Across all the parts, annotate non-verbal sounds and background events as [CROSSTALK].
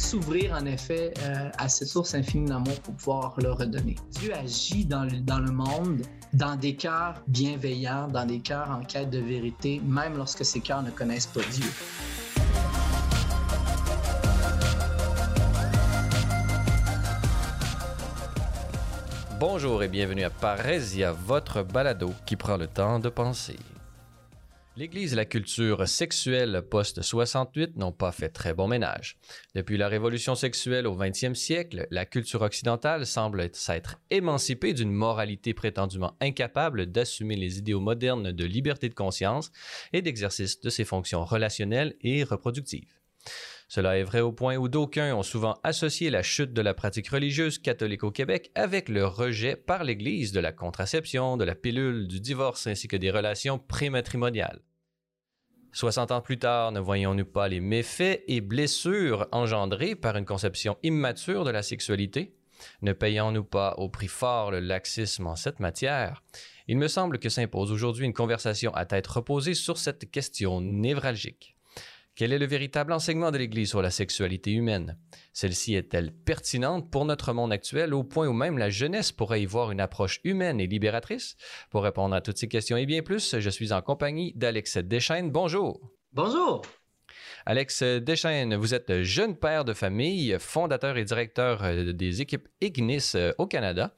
s'ouvrir en effet euh, à cette source infinie d'amour pour pouvoir le redonner. Dieu agit dans le, dans le monde dans des cœurs bienveillants, dans des cœurs en quête de vérité, même lorsque ces cœurs ne connaissent pas Dieu. Bonjour et bienvenue à Parésia, votre balado qui prend le temps de penser. L'Église et la culture sexuelle post-68 n'ont pas fait très bon ménage. Depuis la révolution sexuelle au 20e siècle, la culture occidentale semble s'être émancipée d'une moralité prétendument incapable d'assumer les idéaux modernes de liberté de conscience et d'exercice de ses fonctions relationnelles et reproductives. Cela est vrai au point où d'aucuns ont souvent associé la chute de la pratique religieuse catholique au Québec avec le rejet par l'Église de la contraception, de la pilule, du divorce ainsi que des relations prématrimoniales. 60 ans plus tard, ne voyons-nous pas les méfaits et blessures engendrés par une conception immature de la sexualité? Ne payons-nous pas au prix fort le laxisme en cette matière? Il me semble que s'impose aujourd'hui une conversation à tête reposée sur cette question névralgique. Quel est le véritable enseignement de l'Église sur la sexualité humaine? Celle-ci est-elle pertinente pour notre monde actuel au point où même la jeunesse pourrait y voir une approche humaine et libératrice? Pour répondre à toutes ces questions et bien plus, je suis en compagnie d'Alex Deschaines. Bonjour. Bonjour. Alex Deschaines, vous êtes jeune père de famille, fondateur et directeur euh, des équipes Ignis euh, au Canada,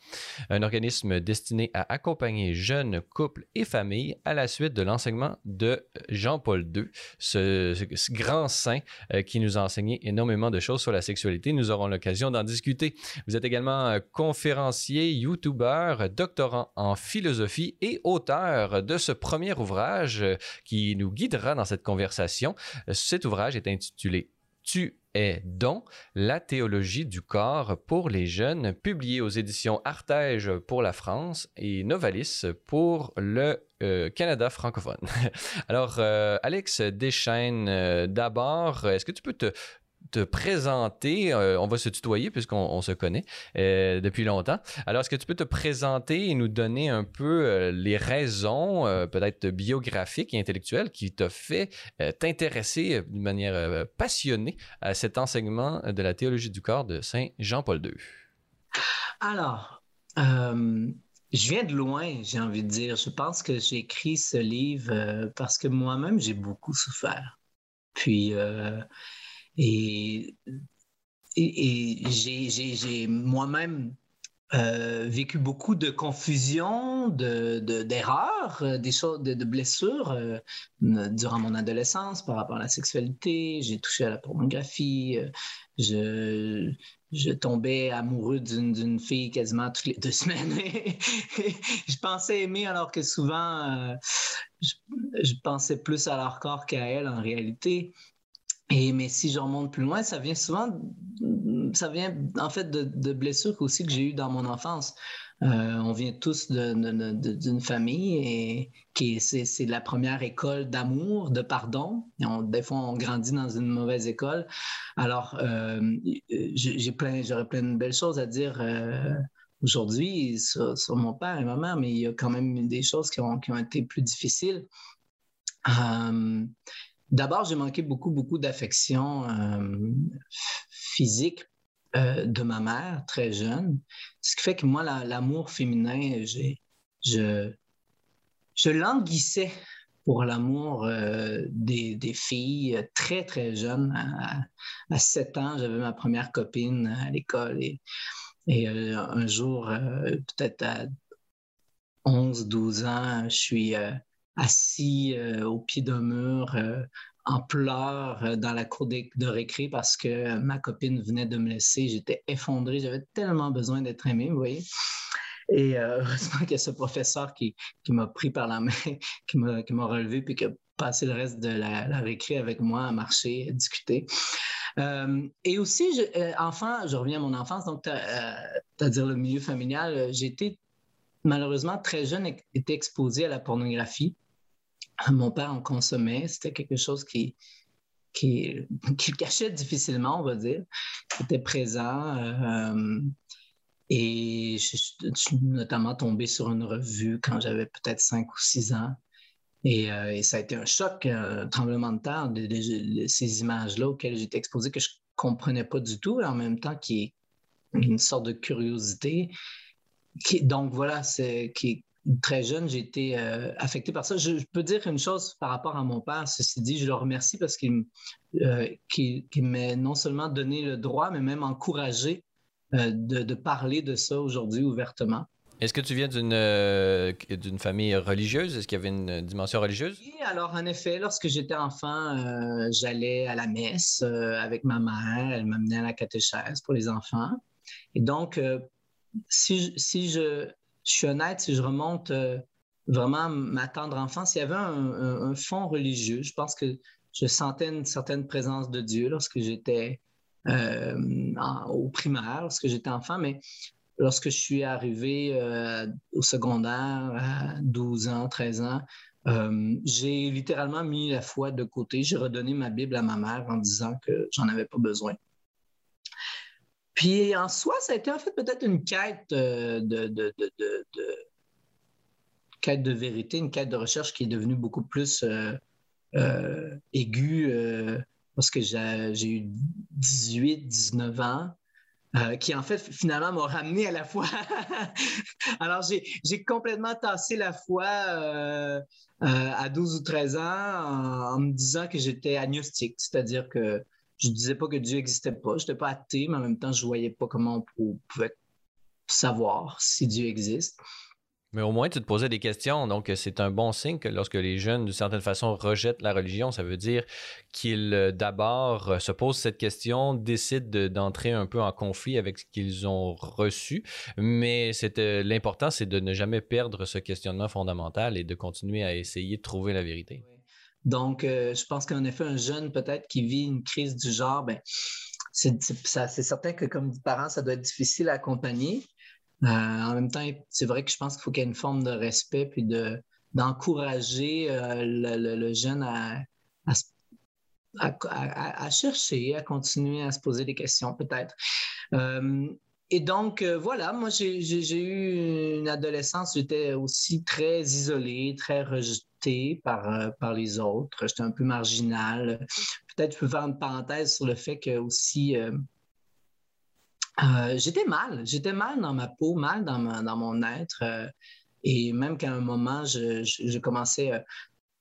un organisme destiné à accompagner jeunes couples et familles à la suite de l'enseignement de Jean-Paul II, ce, grand saint euh, qui nous a enseigné énormément de choses sur la sexualité. Nous aurons l'occasion d'en discuter. Vous êtes également conférencier, youtubeur, doctorant en philosophie et auteur de ce premier ouvrage qui nous guidera dans cette conversation. Cet ouvrage est intitulé Tu es don, la théologie du corps pour les jeunes, publié aux éditions Artege pour la France et Novalis pour le euh, Canada francophone. [LAUGHS] Alors, euh, Alex Deschaines, euh, d'abord, est-ce que tu peux te, te présenter. Euh, on va se tutoyer puisqu'on se connaît euh, depuis longtemps. Alors, est-ce que tu peux te présenter et nous donner un peu euh, les raisons, peut-être biographiques et intellectuelles, qui t'ont fait t'intéresser d'une manière passionnée à cet enseignement de la théologie du corps de Saint Jean-Paul II? Alors, je viens de loin, j'ai envie de dire. Je pense que j'ai écrit ce livre parce que moi-même, j'ai beaucoup souffert. Puis, et, j'ai moi-même euh, vécu beaucoup de confusion, d'erreurs, de, euh, des choses, de, blessures euh, durant mon adolescence par rapport à la sexualité. J'ai touché à la pornographie. je, je tombais amoureux d'une fille quasiment toutes les deux [LAUGHS] semaines. je pensais aimer alors que souvent, je, pensais plus à leur corps qu'à elle en réalité. Mais si je remonte plus loin, ça vient souvent, ça vient en fait de, blessures aussi que j'ai eues dans mon enfance. Euh, on vient tous d'une famille et qui c'est la première école d'amour, de pardon. des fois, on grandit dans une mauvaise école. Alors, euh, j'ai plein, j'aurais plein de belles choses à dire. Euh, aujourd'hui sur, mon père et ma mère, mais il y a quand même des choses qui ont, qui ont été plus difficiles. D'abord, j'ai manqué beaucoup, beaucoup d'affection euh, physique euh, de ma mère, très jeune. Ce qui fait que moi, l'amour féminin, je, languissais pour l'amour euh, des, filles très, très jeunes. À, 7 ans, j'avais ma première copine à l'école et, et un jour, peut-être à 11, 12 ans, je suis assis euh, au pied d'un mur euh, en pleurs euh, dans la cour de, récré parce que ma copine venait de me laisser. J'étais effondré, j'avais tellement besoin d'être aimé, vous voyez. Et [LAUGHS] heureusement qu'il y a ce professeur qui, qui m'a pris par la main, [LAUGHS] qui m'a, qui m'a relevé, puis qui a passé le reste de la, la récré avec moi à marcher, à discuter. Et aussi, je, enfant, je reviens à mon enfance, donc, c'est-à-dire le milieu familial, j'ai été malheureusement très jeune, été exposé à la pornographie. Mon père en consommait. C'était quelque chose qui, qui, [LAUGHS] qui cachait difficilement, on va dire, qui était présent. Euh, et je, suis notamment tombé sur une revue quand j'avais peut-être cinq ou six ans. Et, euh, et, ça a été un choc, un tremblement de terre ces images-là auxquelles j'étais exposé, que je comprenais pas du tout, en même temps qui est une sorte de curiosité. Donc voilà, c'est qui très jeune, j'ai été euh, affecté par ça. Je, peux dire une chose par rapport à mon père, ceci dit, je le remercie parce qu'il euh, m'a non seulement donné le droit, mais même encouragé euh, de, parler de ça aujourd'hui ouvertement. Est-ce que tu viens d'une d'une famille religieuse? Est-ce qu'il y avait une dimension religieuse? Oui, alors en effet, lorsque j'étais enfant, j'allais à la messe avec ma mère. Elle m'amenait à la catéchèse pour les enfants. Et donc, si, si je, je suis honnête, si je remonte euh, vraiment ma tendre enfance, il y avait un, fond religieux. Je pense que je sentais une certaine présence de Dieu lorsque j'étais euh, au primaire, lorsque j'étais enfant, mais lorsque je suis arrivé euh, au secondaire à 12 ans, 13 ans, j'ai littéralement mis la foi de côté. J'ai redonné ma Bible à ma mère en disant que j'en avais pas besoin. Puis en soi, ça a été en fait peut-être une quête euh, de, quête de vérité, une quête de recherche qui est devenue beaucoup plus euh, euh, aiguë parce que j'ai eu 18, 19 ans. qui en fait finalement m'a ramené à la foi. [LAUGHS] Alors j'ai complètement tassé la foi à 12 ou 13 ans en me disant que j'étais agnostique, c'est-à-dire que je disais pas que Dieu n'existait pas. Je n'étais pas athée, mais en même temps, je voyais pas comment on pouvait savoir si Dieu existe. Mais au moins, tu te posais des questions. Donc, c'est un bon signe que lorsque les jeunes, d'une certaine façon, rejettent la religion, ça veut dire qu'ils, euh, d'abord, euh, se posent cette question, décident d'entrer un peu en conflit avec ce qu'ils ont reçu. Mais l'important, c'est de ne jamais perdre ce questionnement fondamental et de continuer à essayer de trouver la vérité. Donc, euh, je pense qu'en effet, un jeune peut-être qui vit une crise du genre, ben, c'est certain que comme parent, ça doit être difficile à accompagner. Euh, en même temps, c'est vrai que je pense qu'il faut qu'il y ait une forme de respect puis d'encourager euh, le, jeune à, à, chercher, à continuer à se poser des questions peut-être. et donc, voilà, moi, j'ai eu une adolescence, j'étais aussi très isolé, très rejeté par, euh, par les autres. J'étais un peu marginal. Peut-être je peux faire une parenthèse sur le fait que aussi euh, euh, j'étais mal. J'étais mal dans ma peau, mal dans, mon être. et même qu'à un moment, je, je commençais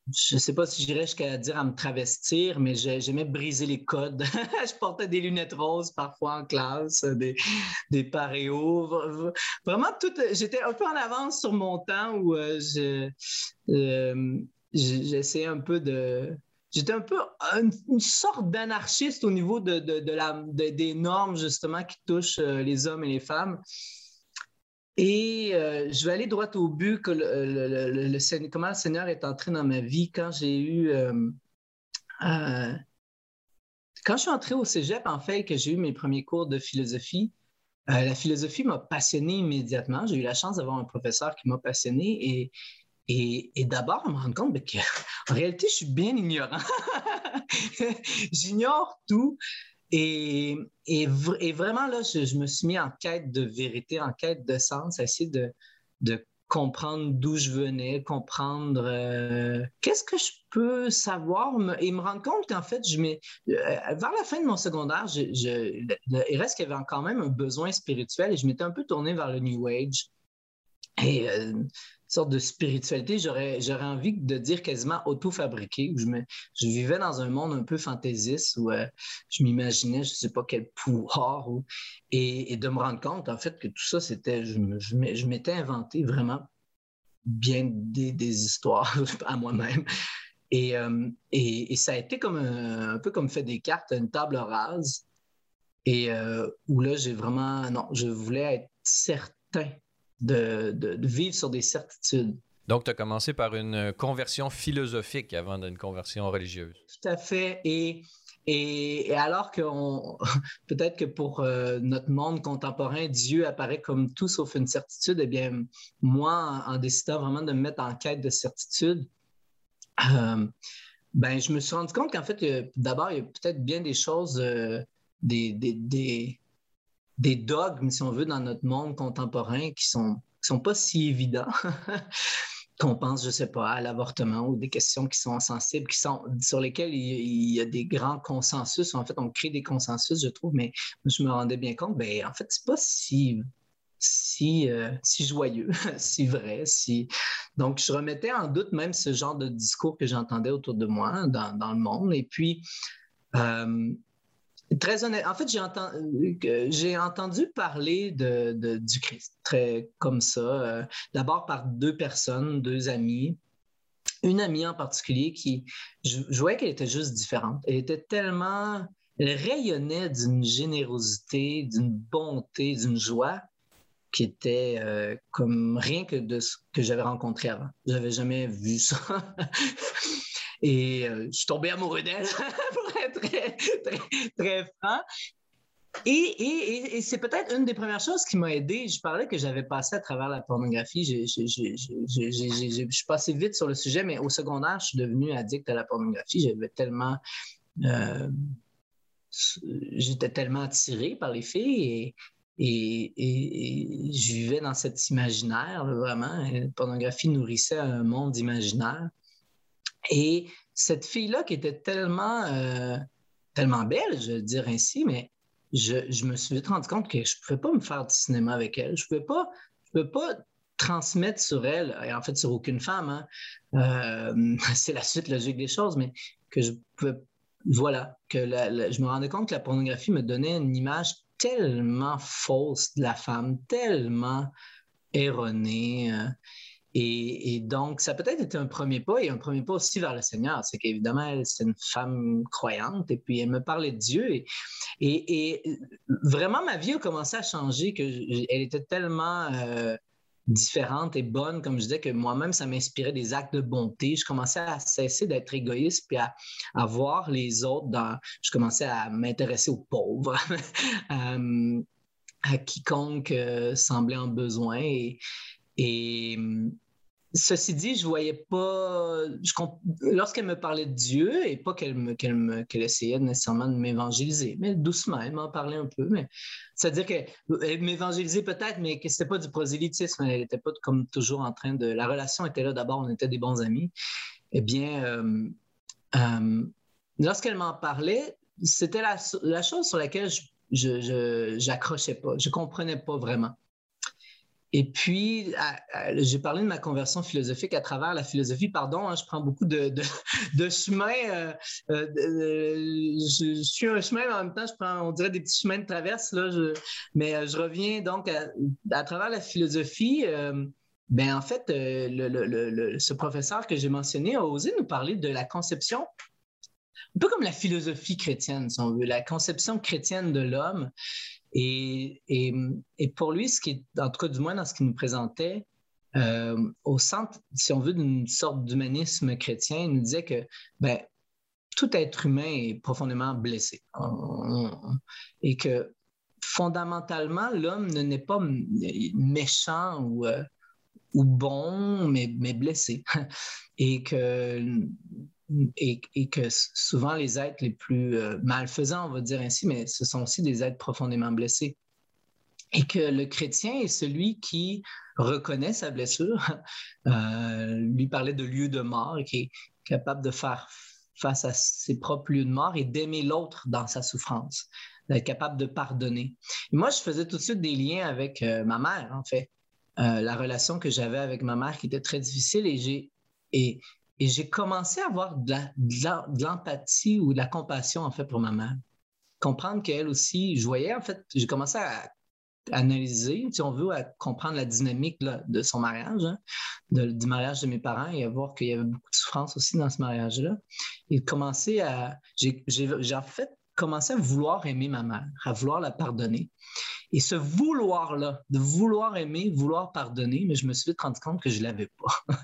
je ne sais pas si j'irais jusqu'à dire à me travestir, mais j'aimais briser les codes. [LAUGHS] je portais des lunettes roses parfois en classe, des, des paréos. Vraiment, j'étais un peu en avance sur mon temps où euh, euh, j'essayais un peu de. J'étais un peu une, sorte d'anarchiste au niveau de, des normes justement qui touchent euh, les hommes et les femmes. Et euh, je vais aller droit au but que le, comment le Seigneur est entré dans ma vie quand j'ai eu euh, euh, quand je suis entré au Cégep, en fait, que j'ai eu mes premiers cours de philosophie, la philosophie m'a passionné immédiatement. J'ai eu la chance d'avoir un professeur qui m'a passionné et, et, d'abord, me rendre compte qu'en [LAUGHS] réalité, je suis bien ignorant. [LAUGHS] J'ignore tout. Et, et, vraiment, là, je, me suis mis en quête de vérité, en quête de sens, à essayer de, de comprendre d'où je venais, comprendre euh, qu'est-ce que je peux savoir et me rendre compte qu'en fait, je mets, euh, vers la fin de mon secondaire, je, il reste qu'il y avait quand même un besoin spirituel et je m'étais un peu tourné vers le New Age. Euh, sorte de spiritualité, j'aurais, j'aurais envie de dire quasiment auto-fabriqué, où je, me, je vivais dans un monde un peu fantaisiste, où euh, je m'imaginais, je ne sais pas quel pouvoir, et, de me rendre compte, en fait, que tout ça, c'était, je, je, m'étais inventé vraiment bien des, histoires [LAUGHS] à moi-même. Euh, et, et, ça a été comme un, peu comme fait des cartes, une table rase, et euh, où là, j'ai vraiment, non, je voulais être certain de, vivre sur des certitudes. Donc, tu as commencé par une conversion philosophique avant d'une conversion religieuse. Tout à fait. Et, et, alors que [LAUGHS] peut-être que pour euh, notre monde contemporain, Dieu apparaît comme tout sauf une certitude, eh bien, moi, en, décidant vraiment de me mettre en quête de certitude, euh, ben, je me suis rendu compte qu'en fait, d'abord, il y a peut-être bien des choses, euh, des, des, des dogmes, si on veut, dans notre monde contemporain qui sont, sont pas si évidents. [LAUGHS] qu'on pense, je sais pas, à l'avortement ou des questions qui sont sensibles, qui sont, sur lesquelles il, y a des grands consensus. En fait, on crée des consensus, je trouve, mais je me rendais bien compte, ben, en fait, c'est pas si si, euh, si joyeux, [LAUGHS] si vrai. Si... Donc, je remettais en doute même ce genre de discours que j'entendais autour de moi dans, dans, le monde. Et puis, euh, très honnête, en fait, j'ai entendu, entendu parler du Christ, très comme ça. Euh, d'abord par deux personnes, deux amis. Une amie en particulier qui, je, voyais qu'elle était juste différente. Elle était tellement, elle rayonnait d'une générosité, d'une bonté, d'une joie qui était euh, comme rien que de ce que j'avais rencontré avant. Je n'avais jamais vu ça. [LAUGHS] Et euh, je suis tombé amoureux d'elle, [LAUGHS] [LAUGHS] très, franc. Et, et, c'est peut-être une des premières choses qui m'a aidé. Je parlais que j'avais passé à travers la pornographie. Je, suis passé vite sur le sujet, mais au secondaire, je suis devenu addict à la pornographie. J'avais tellement. Euh, j'étais tellement attiré par les filles et, et, je vivais dans cet imaginaire, vraiment. La pornographie nourrissait un monde imaginaire. Et cette fille-là qui était tellement, euh, tellement belle, je veux dire ainsi, mais je, me suis vite rendu compte que je ne pouvais pas me faire du cinéma avec elle. Je ne pouvais pas, je pouvais pas transmettre sur elle, et en fait sur aucune femme, hein. euh, [LAUGHS] c'est la suite logique des choses, mais que je pouvais, voilà, que je me rendais compte que la pornographie me donnait une image tellement fausse de la femme, tellement erronée. Euh, et, donc, ça peut-être été un premier pas et un premier pas aussi vers le Seigneur. C'est qu'évidemment, elle, c'est une femme croyante et puis elle me parlait de Dieu. Et, et, vraiment, ma vie a commencé à changer, que elle était tellement euh, différente et bonne, comme je disais, que moi-même, ça m'inspirait des actes de bonté. Je commençais à cesser d'être égoïste puis à, voir les autres dans. Je commençais à m'intéresser aux pauvres, [LAUGHS] euh, à, quiconque euh, semblait en besoin. Et Ceci dit, je voyais pas. Lorsqu'elle me parlait de Dieu, et pas qu'elle me, qu'elle essayait nécessairement de m'évangéliser, mais doucement, elle m'en parlait un peu. Mais c'est-à-dire qu'elle m'évangélisait peut-être, mais que c'était pas du prosélytisme. Elle n'était pas comme toujours en train de. La relation était là d'abord, on était des bons amis. Eh bien, euh, euh, lorsqu'elle m'en parlait, c'était la, la, chose sur laquelle je, j'accrochais pas, je comprenais pas vraiment. Et puis, j'ai parlé de ma conversion philosophique à travers la philosophie. Pardon, hein, je prends beaucoup de, [LAUGHS] chemins. Euh, euh, je, suis un chemin, mais en même temps, je prends, on dirait, des petits chemins de traverse. Là, mais euh, je reviens donc à, travers la philosophie. ben, en fait, le, ce professeur que j'ai mentionné a osé nous parler de la conception un peu comme la philosophie chrétienne, si on veut, la conception chrétienne de l'homme et, pour lui, ce qui est, en tout cas du moins dans ce qu'il nous présentait, euh, au centre, si on veut, d'une sorte d'humanisme chrétien, il nous disait que ben, tout être humain est profondément blessé et que fondamentalement, l'homme ne n'est pas méchant ou, euh, bon, mais, mais blessé. [LAUGHS] Et que et, que souvent les êtres les plus euh, malfaisants, on va dire ainsi, mais ce sont aussi des êtres profondément blessés. Et que le chrétien est celui qui reconnaît sa blessure, [LAUGHS] euh, lui parlait de lieu de mort, qui est capable de faire face à ses propres lieux de mort et d'aimer l'autre dans sa souffrance, d'être capable de pardonner. moi, je faisais tout de suite des liens avec euh, ma mère, en fait. la relation que j'avais avec ma mère qui était très difficile et j'ai et j'ai commencé à avoir de l'empathie ou de la compassion, en fait, pour ma mère. Comprendre qu'elle aussi, je voyais, en fait, j'ai commencé à analyser, si on veut, à comprendre la dynamique de son mariage, hein, du mariage de mes parents et à voir qu'il y avait beaucoup de souffrance aussi dans ce mariage-là. Et commencer à. J'ai en fait commencé à vouloir aimer ma mère, à vouloir la pardonner. Et ce vouloir-là, de vouloir aimer, vouloir pardonner, mais je me suis vite rendu compte que je ne l'avais pas.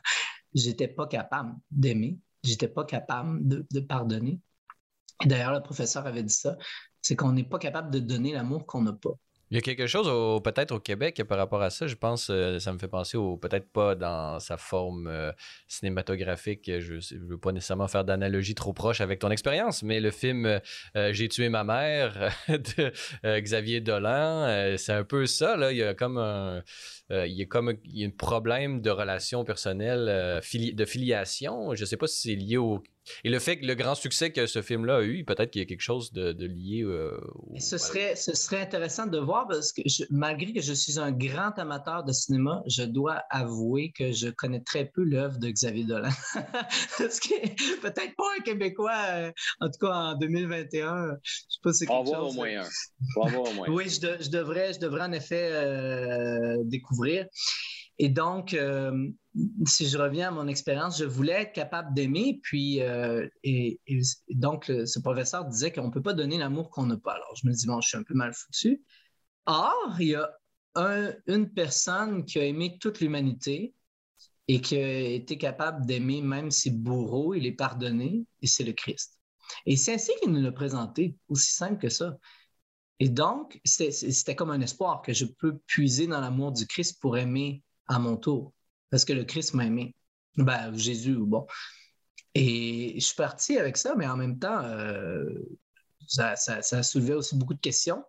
J'étais pas capable d'aimer, j'étais pas capable de, pardonner. D'ailleurs, le professeur avait dit ça, c'est qu'on n'est pas capable de donner l'amour qu'on n'a pas. Il y a quelque chose peut-être au Québec par rapport à ça. Je pense, euh, ça me fait penser au peut-être pas dans sa forme euh, cinématographique. Je ne veux pas nécessairement faire d'analogie trop proche avec ton expérience, mais le film euh, J'ai tué ma mère [LAUGHS] de Xavier Dolan, c'est un peu ça. Là. Il y a comme un, il y a comme il y a un problème de relation personnelle, de filiation. Je ne sais pas si c'est lié au et le fait que le grand succès que ce film-là a eu, peut-être qu'il y a quelque chose de, lié. Euh, ce, serait, ce serait intéressant de voir parce que malgré que je suis un grand amateur de cinéma, je dois avouer que je connais très peu l'œuvre de Xavier Dolan. [LAUGHS] parce que peut-être pas un Québécois, euh, en tout cas en 2021. Je sais pas si c'est quelque chose. Au moins un. au moins. oui, je, devrais, je devrais en effet euh, découvrir. Et donc, euh, si je reviens à mon expérience, je voulais être capable d'aimer. Puis, euh, et, donc, ce professeur disait qu'on ne peut pas donner l'amour qu'on n'a pas. Alors, je me dis, bon, je suis un peu mal foutu. Or, il y a une personne qui a aimé toute l'humanité et qui a été capable d'aimer même ses bourreaux et les pardonner, et c'est le Christ. Et c'est ainsi qu'il nous l'a présenté, aussi simple que ça. Et donc, c'était comme un espoir que je peux puiser dans l'amour du Christ pour aimer à mon tour, parce que le Christ m'a aimé. Ben, Jésus, bon. Et je suis parti avec ça, mais en même temps, euh, ça, ça, ça soulevait aussi beaucoup de questions.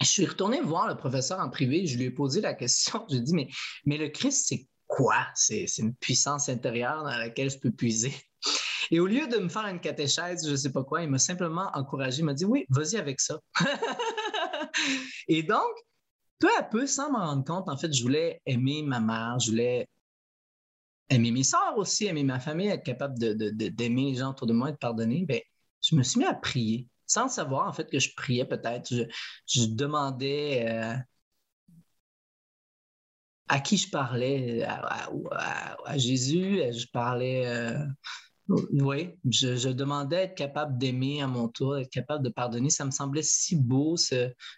Je suis retourné voir le professeur en privé, je lui ai posé la question, je lui ai dit, mais, mais le Christ, c'est quoi? C'est une puissance intérieure dans laquelle je peux puiser? Et au lieu de me faire une catéchèse, je ne sais pas quoi, il m'a simplement encouragé, il m'a dit, oui, vas-y avec ça. [LAUGHS] Et donc, peu à peu, sans m'en rendre compte, en fait, je voulais aimer ma mère, je voulais aimer mes soeurs aussi, aimer ma famille, être capable d'aimer les gens autour de moi et de pardonner. Bien, je me suis mis à prier, sans savoir en fait que je priais peut-être. Je, demandais euh, à qui je parlais, à, Jésus, je parlais euh, oui, je, demandais être capable d'aimer à mon tour, être capable de pardonner. Ça me semblait si beau.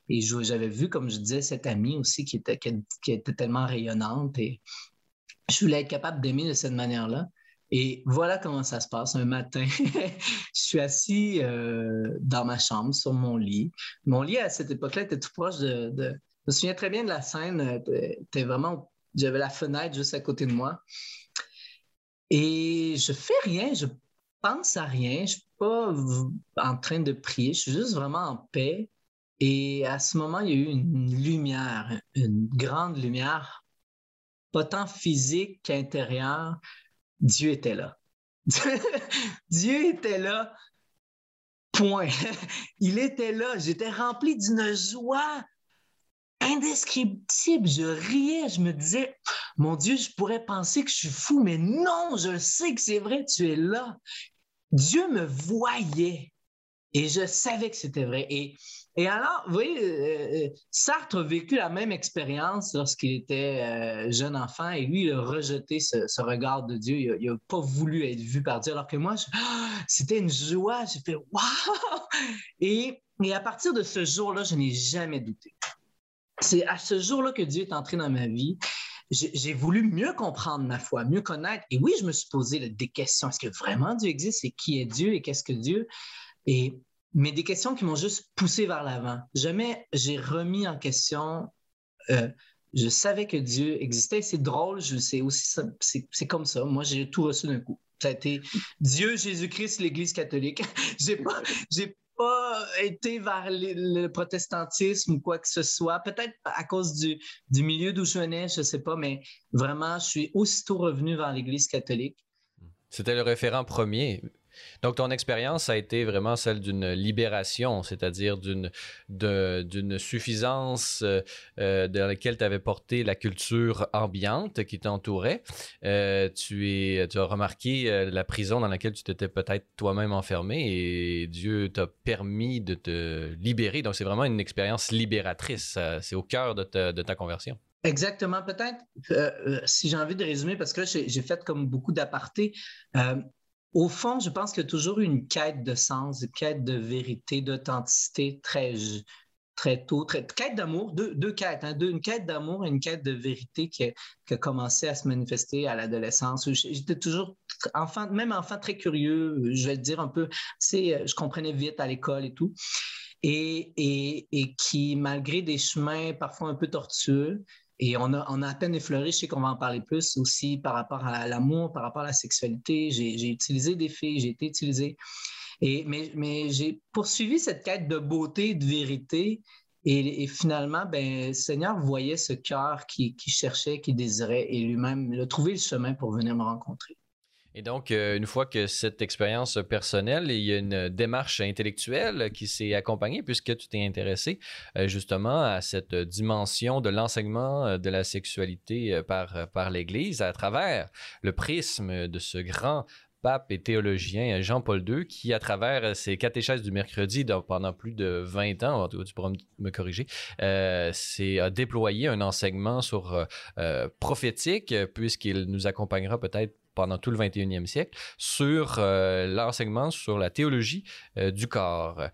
Et j'avais vu, comme je disais, cette amie aussi qui était, qui, était tellement rayonnante. Et je voulais être capable d'aimer de cette manière-là. Et voilà comment ça se passe. Un matin, [LAUGHS] je suis assis euh, dans ma chambre, sur mon lit. Mon lit, à cette époque-là, était tout proche de, Je me souviens très bien de la scène. Euh, vraiment... J'avais la fenêtre juste à côté de moi. Et je fais rien, je pense à rien, je suis pas en train de prier, je suis juste vraiment en paix. Et à ce moment, il y a eu une lumière, une grande lumière, pas tant physique qu'intérieure. Dieu était là. [LAUGHS] Dieu était là. Point. [LAUGHS] Il était là. J'étais rempli d'une joie indescriptible. Je riais, je me disais, mon Dieu, je pourrais penser que je suis fou, mais non, je sais que c'est vrai, tu es là. Dieu me voyait et je savais que c'était vrai. Et, alors, vous voyez, euh, euh, Sartre a vécu la même expérience lorsqu'il était euh, jeune enfant et lui, il a rejeté ce, regard de Dieu. Il n'a pas voulu être vu par Dieu, alors que moi, [GASPS] c'était une joie. J'ai fait waouh! Et à partir de ce jour-là, je n'ai jamais douté c'est à ce jour-là que Dieu est entré dans ma vie. J'ai voulu mieux comprendre ma foi, mieux connaître. Et oui, je me suis posé des questions. Est-ce que vraiment Dieu existe? Et qui est Dieu? Et qu'est-ce que Dieu? Et, mais des questions qui m'ont juste poussé vers l'avant. Jamais j'ai remis en question. Euh, je savais que Dieu existait. C'est drôle, c'est aussi c'est comme ça. Moi, j'ai tout reçu d'un coup. Ça a été Dieu, Jésus-Christ, l'Église catholique. [LAUGHS] j'ai pas, été vers le protestantisme ou quoi que ce soit. Peut-être à cause du, du milieu d'où je venais, je ne sais pas, mais vraiment, je suis aussitôt revenu vers l'Église catholique. C'était le référent premier. Donc, ton expérience a été vraiment celle d'une libération, c'est-à-dire d'une, suffisance euh, euh, dans laquelle tu avais porté la culture ambiante qui t'entourait. Euh, tu, as remarqué la prison dans laquelle tu t'étais peut-être toi-même enfermé et Dieu t'a permis de te libérer. Donc, c'est vraiment une expérience libératrice. C'est au cœur de ta, de ta conversion. Exactement, peut-être, si j'ai envie de résumer, parce que j'ai fait comme beaucoup d'apartés, au fond, je pense qu'il y a toujours une quête de sens, une quête de vérité, d'authenticité très, très tôt, très, quête d'amour, deux, deux, quêtes, hein, une quête d'amour et une quête de vérité qui a, commencé à se manifester à l'adolescence. J'étais toujours enfant, même enfant très curieux, je vais dire un peu, je comprenais vite à l'école et tout. et, et, et, qui, malgré des chemins parfois un peu tortueux, et on a, on a à peine effleuré, je sais qu'on va en parler plus aussi par rapport à l'amour, par rapport à la sexualité. J'ai utilisé des filles, j'ai été utilisé. Et, mais, mais j'ai poursuivi cette quête de beauté, de vérité. Et, finalement, ben, le Seigneur voyait ce cœur qui, qui cherchait, qui désirait, et lui-même, a trouvé le chemin pour venir me rencontrer. Et donc, euh, une fois que cette expérience personnelle, il y a une démarche intellectuelle qui s'est accompagnée puisque tu t'es intéressé euh, justement à cette dimension de l'enseignement euh, de la sexualité par, par l'Église à travers le prisme de ce grand pape et théologien Jean-Paul II, qui, à travers ses catéchèses du mercredi pendant plus de 20 ans, tu pourras me corriger, a déployé un enseignement sur prophétique, puisqu'il nous accompagnera peut-être pendant tout le 21e siècle sur euh, l'enseignement sur la théologie euh, du corps.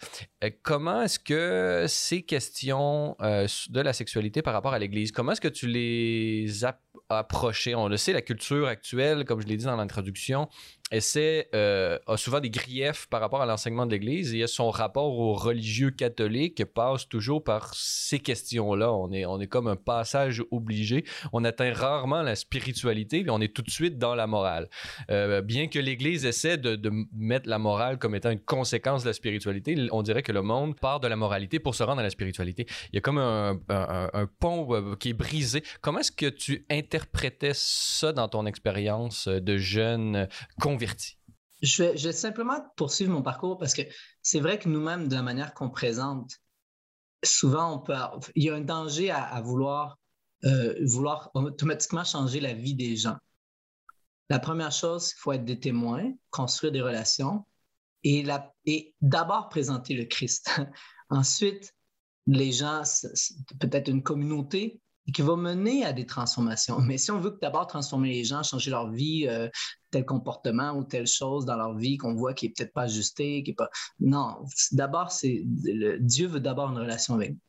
Euh, comment est-ce que ces questions de la sexualité par rapport à l'Église, comment est-ce que tu les as approchées? On le sait, la culture actuelle, comme je l'ai dit dans l'introduction, essaie, euh, a souvent des griefs par rapport à l'enseignement de l'Église et son rapport aux religieux catholiques passe toujours par ces questions-là. On est, on est comme un passage obligé. On atteint rarement la spiritualité, mais on est tout de suite dans la morale. Euh, bien que l'Église essaie de, mettre la morale comme étant une conséquence de la spiritualité, on dirait que le monde part de la moralité pour se rendre à la spiritualité. Il y a comme un, un pont euh, qui est brisé. Comment est-ce que tu interprétais ça dans ton expérience de jeune je vais, simplement poursuivre mon parcours parce que c'est vrai que nous-mêmes, de la manière qu'on présente, souvent, il y a un danger à, vouloir, euh, vouloir automatiquement changer la vie des gens. La première chose, il faut être des témoins, construire des relations et, et d'abord présenter le Christ. [LAUGHS] Ensuite, les gens, peut-être une communauté, et qui va mener à des transformations. Mais si on veut d'abord transformer les gens, changer leur vie, euh, tel comportement ou telle chose dans leur vie qu'on voit qui est peut-être pas ajusté, qui est pas... Non, d'abord, c'est Dieu veut d'abord une relation avec nous.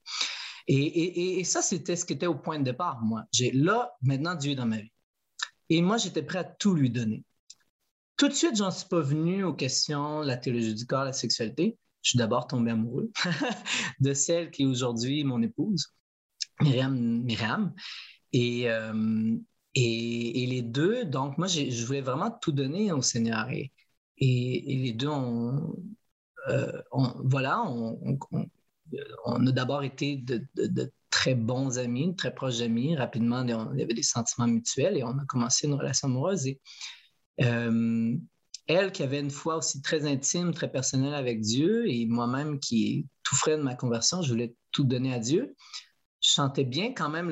Et, et, ça, c'était ce qui était au point de départ, moi. J'ai là, maintenant, Dieu dans ma vie. Et moi, j'étais prêt à tout lui donner. Tout de suite, j'en suis pas venu aux questions de la théologie du corps, la sexualité. Je suis d'abord tombé amoureux [LAUGHS] de celle qui est aujourd'hui mon épouse. Myriam, euh, Et, et, les deux, donc moi, je voulais vraiment tout donner au Seigneur. Et, et, les deux, ont, euh, voilà, on, a d'abord été de, très bons amis, très proches amis. Rapidement, y avait des sentiments mutuels et on a commencé une relation amoureuse. Et, euh, elle qui avait une foi aussi très intime, très personnelle avec Dieu, et moi-même qui tout frais de ma conversion, je voulais tout donner à Dieu je sentais bien quand même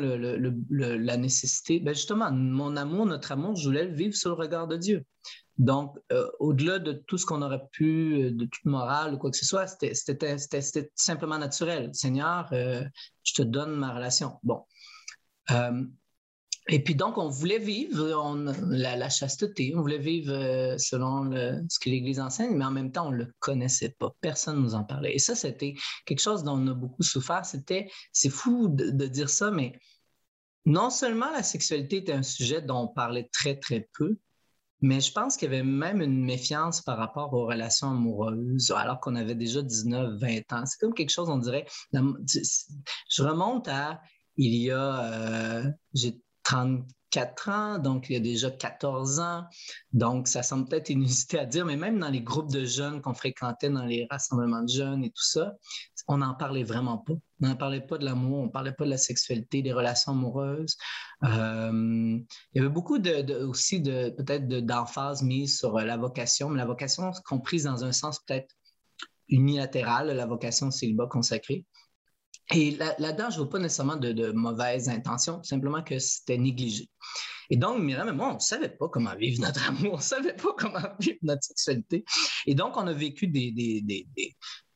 la nécessité. Ben justement, mon amour, notre amour, je voulais le vivre sur le regard de Dieu. Donc, euh, au-delà de tout ce qu'on aurait pu, euh, de toute morale ou quoi que ce soit, c'était simplement naturel. Seigneur, euh, je te donne ma relation. Bon. Et puis donc, on voulait vivre la, chasteté, on voulait vivre euh, selon ce que l'Église enseigne, mais en même temps, on ne le connaissait pas. Personne ne nous en parlait. Et ça, c'était quelque chose dont on a beaucoup souffert. C'était, c'est fou de, dire ça, mais non seulement la sexualité était un sujet dont on parlait très, très peu, mais je pense qu'il y avait même une méfiance par rapport aux relations amoureuses, alors qu'on avait déjà 19, 20 ans. C'est comme quelque chose, on dirait. Je remonte à il y a, euh, 34 ans, donc il y a déjà 14 ans. Donc, ça semble peut-être inusité à dire, mais même dans les groupes de jeunes qu'on fréquentait dans les rassemblements de jeunes et tout ça, on n'en parlait vraiment pas. On n'en parlait pas de l'amour, on ne parlait pas de la sexualité, des relations amoureuses. Euh, il y avait beaucoup de, aussi de peut-être d'emphase mise sur la vocation, mais la vocation comprise dans un sens peut-être unilatéral, la vocation célibat consacré. Et là-dedans, je ne vois pas nécessairement de, mauvaises intentions, simplement que c'était négligé. Et donc, Myriam et moi, on ne savait pas comment vivre notre [LAUGHS] amour, on ne savait pas comment vivre notre sexualité. Et donc, on a vécu des, des,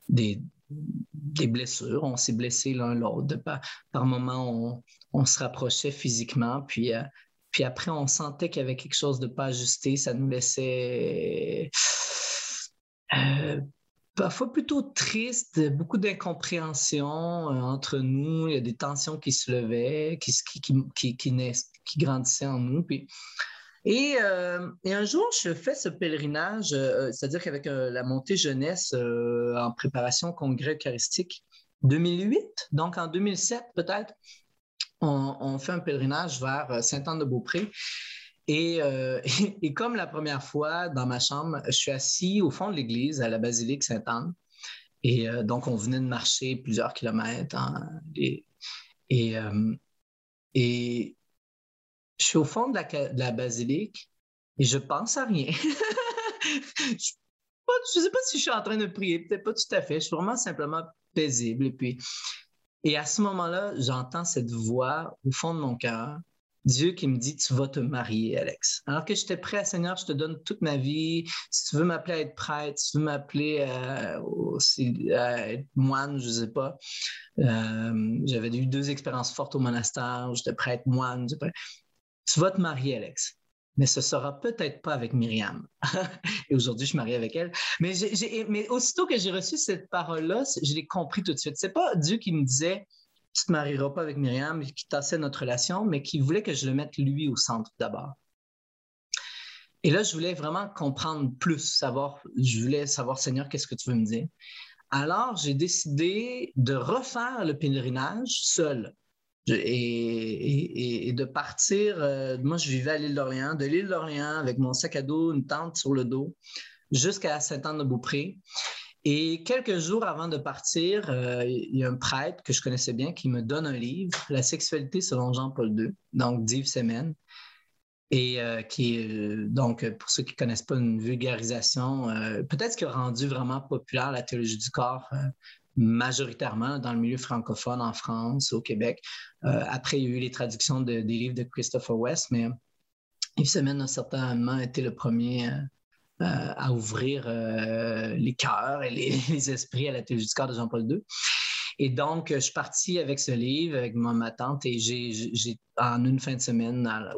des, blessures, on s'est blessé l'un l'autre. Par, par moments, on, se rapprochait physiquement, puis, euh, puis après, on sentait qu'il y avait quelque chose de pas ajusté, ça nous laissait... Euh, parfois plutôt triste, beaucoup d'incompréhension euh, entre nous, il y a des tensions qui se levaient, qui, qui, qui, qui, grandissaient en nous. Puis Et, un jour, je fais ce pèlerinage, c'est-à-dire qu'avec la montée jeunesse en préparation au congrès eucharistique 2008, donc en 2007 peut-être, on, fait un pèlerinage vers Sainte-Anne-de-Beaupré. Euh, [LAUGHS] et, comme la première fois dans ma chambre, je suis assis au fond de l'église à la basilique Sainte-Anne. Et euh, donc, on venait de marcher plusieurs kilomètres. Hein, et, euh, et, je suis au fond de la, basilique et je pense à rien. [LAUGHS] je ne sais pas si je suis en train de prier, peut-être pas tout à fait. Je suis vraiment simplement paisible. Et puis, et à ce moment-là, j'entends cette voix au fond de mon cœur Dieu qui me dit, tu vas te marier, Alex. Alors que j'étais prêt, Seigneur, je te donne toute ma vie. Si tu veux m'appeler à être prêtre, si tu veux m'appeler euh, à être moine, je ne sais pas. Euh, j'avais eu deux expériences fortes au monastère, j'étais prêt à être moine. Tu vas te marier, Alex. Mais ce sera peut-être pas avec Myriam. [LAUGHS] Et aujourd'hui, je suis marié avec elle. Mais, mais aussitôt que j'ai reçu cette parole-là, je l'ai compris tout de suite. C'est pas Dieu qui me disait, tu te marieras pas avec Myriam, qui tassait notre relation, mais qui voulait que je le mette lui au centre d'abord. Et là, je voulais vraiment comprendre plus, savoir, je voulais savoir, Seigneur, qu'est-ce que tu veux me dire? Alors, j'ai décidé de refaire le pèlerinage seul et, de partir. Euh, moi, je vivais à l'île d'Orléans, de l'île d'Orléans avec mon sac à dos, une tente sur le dos, jusqu'à Saint-Anne-de-Beaupré. Et quelques jours avant de partir, euh, il y a un prêtre que je connaissais bien qui me donne un livre, La sexualité selon Jean-Paul II, donc d'Yves Semen, et euh, qui est, euh, donc, pour ceux qui ne connaissent pas, une vulgarisation, peut-être qui a rendu vraiment populaire la théologie du corps majoritairement dans le milieu francophone en France, au Québec. après, il y a eu les traductions des livres de Christopher West, mais Yves Semen a certainement été le premier à ouvrir euh, les cœurs et [LAUGHS] les, esprits à la théologie du corps de Jean-Paul II. Et donc, je suis parti avec ce livre, avec ma, tante, et j'ai, en une fin de semaine à,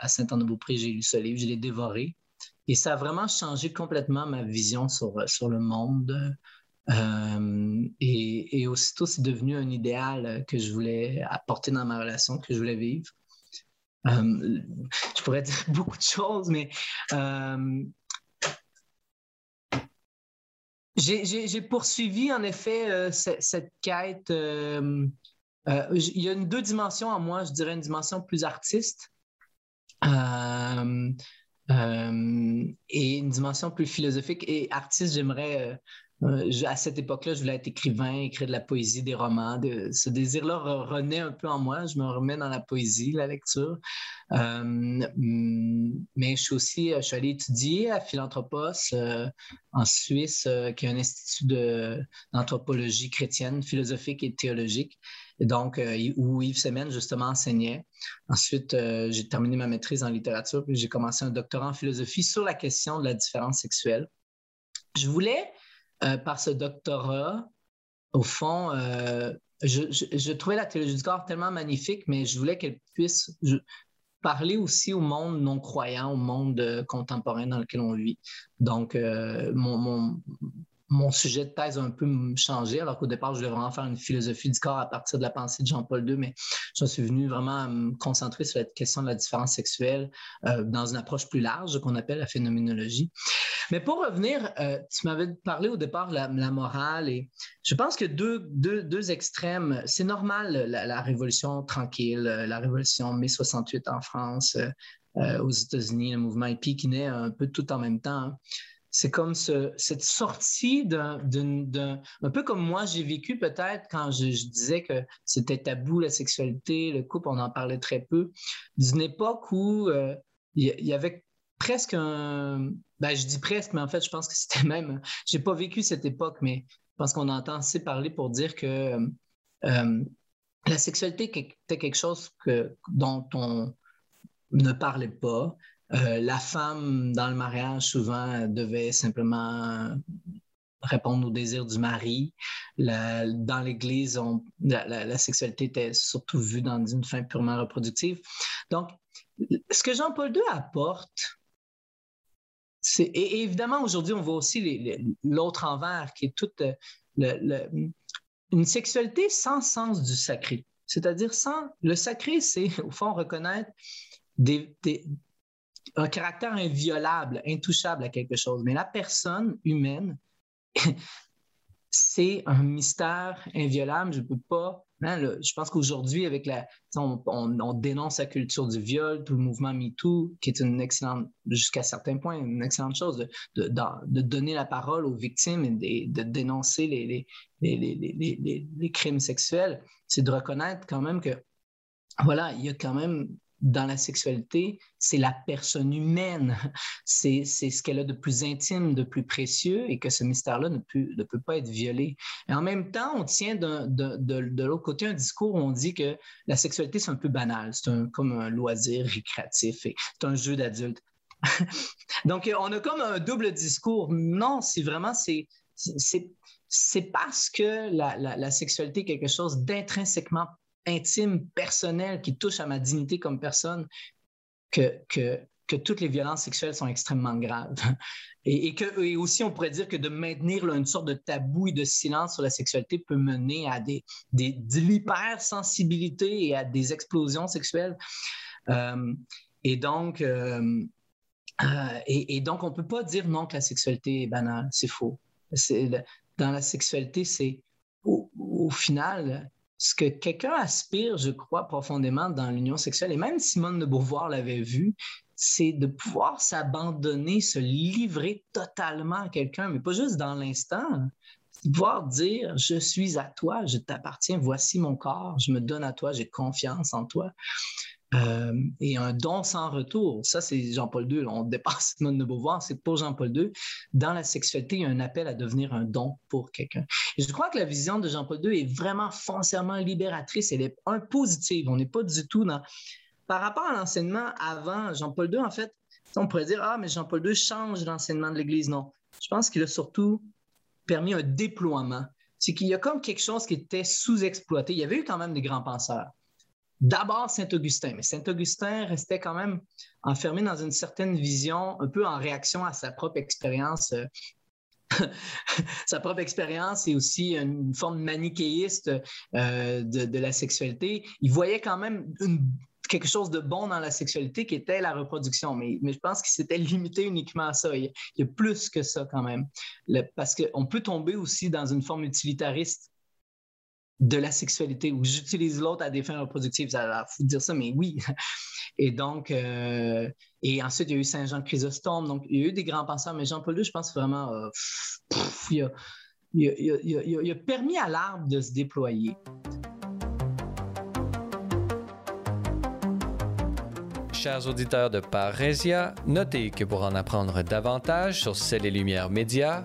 à Saint-Anne-de-Beaupré, j'ai lu ce livre, je l'ai dévoré. Et ça a vraiment changé complètement ma vision sur, sur le monde. Euh, et, aussitôt, c'est devenu un idéal que je voulais apporter dans ma relation, que je voulais vivre. je pourrais dire [LAUGHS] beaucoup de choses, mais j'ai poursuivi en effet euh, cette, quête. Euh, euh, il y a une deux dimensions en moi, je dirais une dimension plus artiste et une dimension plus philosophique. Et artiste, j'aimerais euh, à cette époque-là, je voulais être écrivain, écrire de la poésie, des romans. ce désir-là renaît un peu en moi. Je me remets dans la poésie, la lecture. Euh, mm, mais je suis aussi, je suis allé étudier à Philanthropos euh, en Suisse, qui est un institut d'anthropologie chrétienne, philosophique et théologique. Et donc, où Yves Semen, justement, enseignait. Ensuite, j'ai terminé ma maîtrise en littérature, puis j'ai commencé un doctorat en philosophie sur la question de la différence sexuelle. Je voulais euh, par ce doctorat, au fond, euh, je, trouvais la théologie du corps tellement magnifique, mais je voulais qu'elle puisse parler aussi au monde non croyant, au monde euh, contemporain dans lequel on vit. Donc, mon sujet de thèse a un peu changé, alors qu'au départ, je voulais vraiment faire une philosophie du corps à partir de la pensée de Jean-Paul II, mais je suis venu vraiment me concentrer sur la question de la différence sexuelle euh, dans une approche plus large qu'on appelle la phénoménologie. Mais pour revenir, euh, tu m'avais parlé au départ de la, morale et je pense que deux, deux, deux extrêmes, c'est normal la, révolution tranquille, la révolution mai 68 en France, euh, aux États-Unis, le mouvement hippie qui naît un peu tout en même temps. C'est comme cette sortie d'un, un peu comme moi j'ai vécu peut-être quand je, disais que c'était tabou la sexualité, le couple, on en parlait très peu, d'une époque où euh, il y, avait presque un, ben, je dis presque, mais en fait je pense que c'était [LAUGHS] même, j'ai pas vécu cette époque, mais je pense qu'on entend assez parler pour dire que euh, euh, la sexualité était quelque chose dont on ne parlait pas, euh, la femme dans le mariage, souvent, devait simplement répondre aux désirs du mari. dans l'Église, la, sexualité était surtout vue dans une fin purement reproductive. Donc, ce que Jean-Paul II apporte, et, évidemment, aujourd'hui, on voit aussi l'autre envers, qui est toute une sexualité sans sens du sacré. C'est-à-dire sans... Le sacré, c'est, au fond, reconnaître des, un caractère inviolable, intouchable à quelque chose. Mais la personne humaine, [LAUGHS] c'est un mystère inviolable. Je ne peux pas. Hein, je pense qu'aujourd'hui, avec la, on, dénonce la culture du viol, tout le mouvement MeToo, qui est une excellente, jusqu'à certains points, une excellente chose de, donner la parole aux victimes et de, dénoncer les, les crimes sexuels. C'est de reconnaître quand même que, voilà, il y a quand même dans la sexualité, c'est la personne humaine. [LAUGHS] C'est ce qu'elle a de plus intime, de plus précieux et que ce mystère-là ne peut, ne peut pas être violé. Et en même temps, on tient de, de, de, l'autre côté un discours où on dit que la sexualité, c'est un peu banal. C'est comme un loisir récréatif c'est un jeu d'adulte. [LAUGHS] Donc, on a comme un double discours. Non, c'est vraiment, c'est c'est parce que la, la, la, sexualité est quelque chose d'intrinsèquement intime, personnel, qui touche à ma dignité comme personne, que, que, toutes les violences sexuelles sont extrêmement graves. Et, que, et aussi, on pourrait dire que de maintenir une sorte de tabou et de silence sur la sexualité peut mener à des, des, de l'hypersensibilité et à des explosions sexuelles. Euh, et donc, euh, euh, et, donc, on ne peut pas dire non que la sexualité est banale, c'est faux. Dans la sexualité, c'est au, final, ce que quelqu'un aspire, je crois, profondément dans l'union sexuelle, et même Simone de Beauvoir l'avait vu, c'est de pouvoir s'abandonner, se livrer totalement à quelqu'un, mais pas juste dans l'instant. de pouvoir dire, je suis à toi, je t'appartiens, voici mon corps, je me donne à toi, j'ai confiance en toi. Euh, et un don sans retour, ça c'est Jean-Paul II, on dépasse [LAUGHS] Simone de Beauvoir, c'est pour Jean-Paul II. Dans la sexualité, il y a un appel à devenir un don pour quelqu'un. Je crois que la vision de Jean-Paul II est vraiment foncièrement libératrice, elle est un positive, on n'est pas du tout dans... Par rapport à l'enseignement avant Jean-Paul II, en fait, on pourrait dire, ah, mais Jean-Paul II change l'enseignement de l'Église. Non, je pense qu'il a surtout permis un déploiement. C'est qu'il y a comme quelque chose qui était sous-exploité. Il y avait eu quand même des grands penseurs d'abord Saint-Augustin, mais Saint-Augustin restait quand même enfermé dans une certaine vision, un peu en réaction à sa propre expérience. Euh, [LAUGHS] sa propre expérience et aussi une forme manichéiste euh, de, la sexualité. Il voyait quand même quelque chose de bon dans la sexualité qui était la reproduction, mais, je pense qu'il s'était limité uniquement à ça. Il, y a plus que ça quand même, parce qu'on peut tomber aussi dans une forme utilitariste de la sexualité où j'utilise l'autre à des fins reproductives. Ça a fou dire ça, mais oui. [LAUGHS] Et donc, euh, et ensuite, il y a eu Saint-Jean Chrysostome. Donc, il y a eu des grands penseurs, mais Jean-Paul II, je pense vraiment, il, a, il, a, permis à l'arbre de se déployer. Chers auditeurs de Parésia, notez que pour en apprendre davantage sur Celles et Lumières Médias,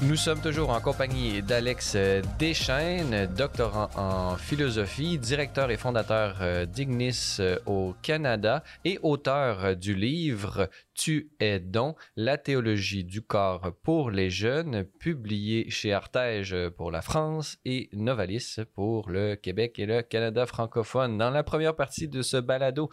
Nous sommes toujours en compagnie d'Alex Deschaines, doctorant en philosophie, directeur et fondateur euh, d'Ignis euh, au Canada et auteur du livre Tu es don, la théologie du corps pour les jeunes, publié chez Artege pour la France et Novalis pour le Québec et le Canada francophone. Dans la première partie de ce balado,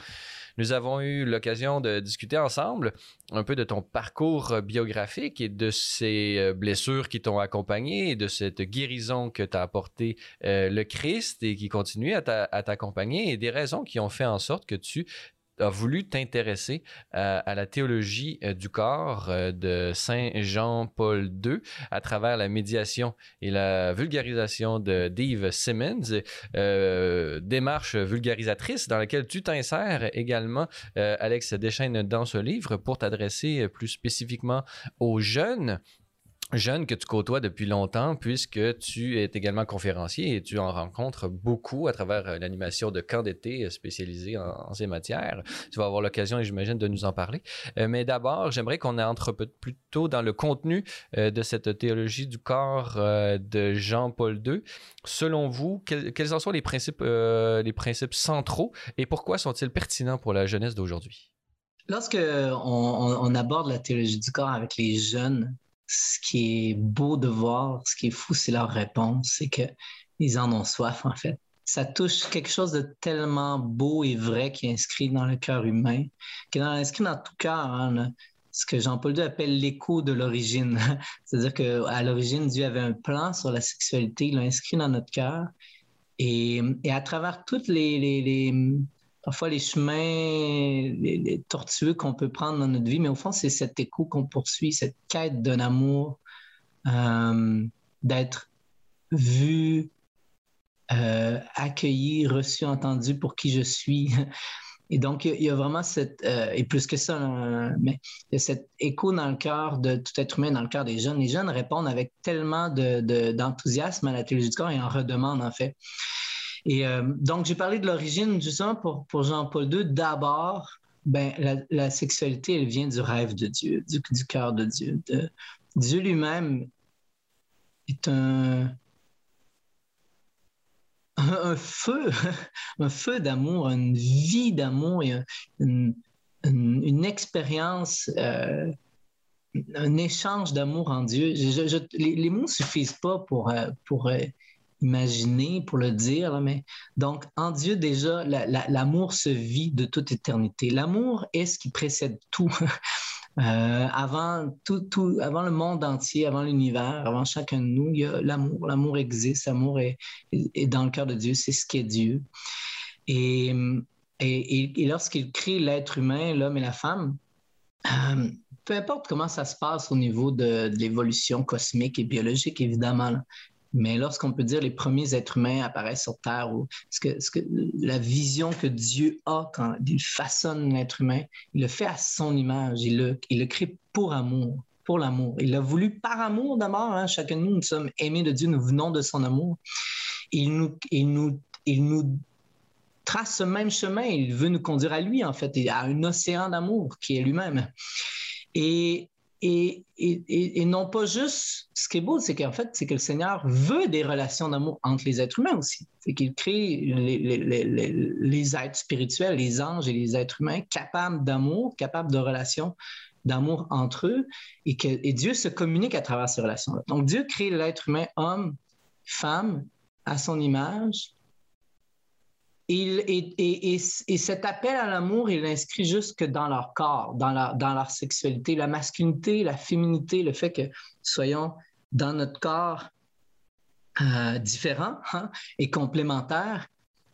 nous avons eu l'occasion de discuter ensemble un peu de ton parcours biographique et de ces euh, blessures qui t'ont accompagné et de cette guérison que t'a apporté euh, le Christ et qui continue à t'accompagner et des raisons qui ont fait en sorte que tu a voulu t'intéresser euh, à la théologie euh, du corps euh, de Saint Jean-Paul II à travers la médiation et la vulgarisation de Dave Simmons, démarche vulgarisatrice dans laquelle tu t'insères également, Alex Deschaines, dans ce livre pour t'adresser plus spécifiquement aux jeunes jeunes que tu côtoies depuis longtemps, puisque tu es également conférencier et tu en rencontres beaucoup à travers euh, l'animation de camps d'été spécialisés en, ces matières. Tu vas avoir l'occasion, j'imagine, de nous en parler. Euh, mais d'abord, j'aimerais qu'on entre plutôt dans le contenu euh, de cette théologie du corps de Jean-Paul II. Selon vous, quels, en sont les principes, les principes centraux et pourquoi sont-ils pertinents pour la jeunesse d'aujourd'hui? Lorsque on aborde la théologie du corps avec les jeunes, ce qui est beau de voir, ce qui est fou, c'est leur réponse, c'est qu'ils en ont soif, en fait. Ça touche quelque chose de tellement beau et vrai qui est inscrit dans le cœur humain, qui est inscrit dans tout cœur. Hein, ce que Jean-Paul II appelle l'écho de l'origine. [LAUGHS] C'est-à-dire qu'à l'origine, Dieu avait un plan sur la sexualité, il l'a inscrit dans notre cœur. Et, à travers toutes les, parfois les chemins les, tortueux qu'on peut prendre dans notre vie, mais au fond, c'est cet écho qu'on poursuit, cette quête d'un amour, euh, d'être vu, euh, accueilli, reçu, entendu pour qui je suis. [LAUGHS] Et donc, il y a vraiment cette, euh, et plus que ça, mais il y a cet écho dans le cœur de tout être humain, dans le cœur des jeunes. Les jeunes répondent avec tellement d'enthousiasme à la théologie du corps et en redemandent, en fait. Et euh, donc, j'ai parlé de l'origine, justement, pour, pour Jean-Paul II. D'abord, ben, la, sexualité, elle vient du rêve de Dieu, du, cœur de Dieu. Dieu lui-même est un, feu, [LAUGHS] un feu d'amour, une vie d'amour et une, expérience, euh, un échange d'amour en Dieu. les, mots ne suffisent pas pour, euh, pour imaginer pour le dire, mais donc en Dieu déjà, l'amour se vit de toute éternité. L'amour est ce qui précède tout. [LAUGHS] Euh, avant tout, tout, avant le monde entier, avant l'univers, avant chacun de nous, il y a l'amour. L'amour existe, l'amour est, dans le cœur de Dieu, c'est ce qu'est Dieu. Et, et, lorsqu'il crée l'être humain, l'homme et la femme, euh, peu importe comment ça se passe au niveau de l'évolution cosmique et biologique, évidemment, mais lorsqu'on peut dire les premiers êtres humains apparaissent sur Terre, ce que, la vision que Dieu a quand il façonne l'être humain, il le fait à son image, il le, crée pour amour, pour l'amour. Il l'a voulu par amour d'abord. Hein. Chacun de nous, nous sommes aimés de Dieu, nous venons de son amour. Il nous trace ce même chemin. Il veut nous conduire à lui, en fait, à un océan d'amour qui est lui-même. Et et, non pas juste, ce qui est beau, c'est qu'en fait, c'est que le Seigneur veut des relations d'amour entre les êtres humains aussi. C'est qu'il crée les, êtres spirituels, les anges et les êtres humains capables d'amour, capables de relations d'amour entre eux, et que et Dieu se communique à travers ces relations-là. Donc Dieu crée l'être humain, homme, femme, à son image, et, cet appel à l'amour, il l'inscrit jusque dans leur corps, dans leur, sexualité, la masculinité, la féminité, le fait que soyons dans notre corps euh, différents hein, et complémentaires.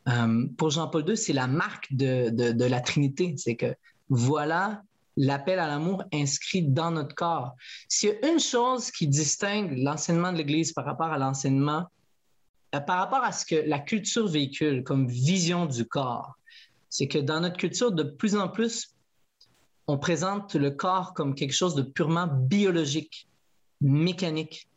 Euh, pour Jean-Paul II, c'est la marque de, de la Trinité. C'est que voilà l'appel à l'amour inscrit dans notre corps. S'il y a une chose qui distingue l'enseignement de l'Église par rapport à l'enseignement par rapport à ce que la culture véhicule comme vision du corps, c'est que dans notre culture, de plus en plus, on présente le corps comme quelque chose de purement biologique, mécanique,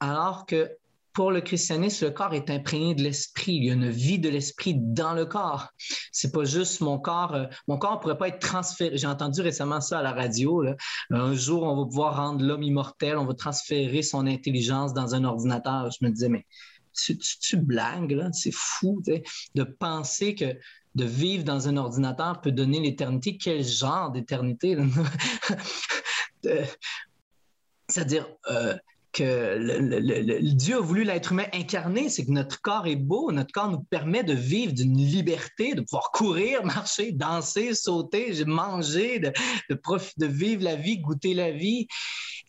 alors que pour le christianisme, le corps est imprégné de l'esprit. Il y a une vie de l'esprit dans le corps. C'est pas juste mon corps. Euh, mon corps pourrait pas être transféré. J'ai entendu récemment ça à la radio. Un jour, on va pouvoir rendre l'homme immortel. On va transférer son intelligence dans un ordinateur. Je me disais, mais tu, blagues, là, c'est fou de penser que de vivre dans un ordinateur peut donner l'éternité. Quel genre d'éternité? [LAUGHS] C'est-à-dire euh, que Dieu a voulu l'être humain incarné, c'est que notre corps est beau, notre corps nous permet de vivre d'une liberté, de pouvoir courir, [LAUGHS] marcher, danser, sauter, manger, de, de, de vivre la vie, goûter la vie.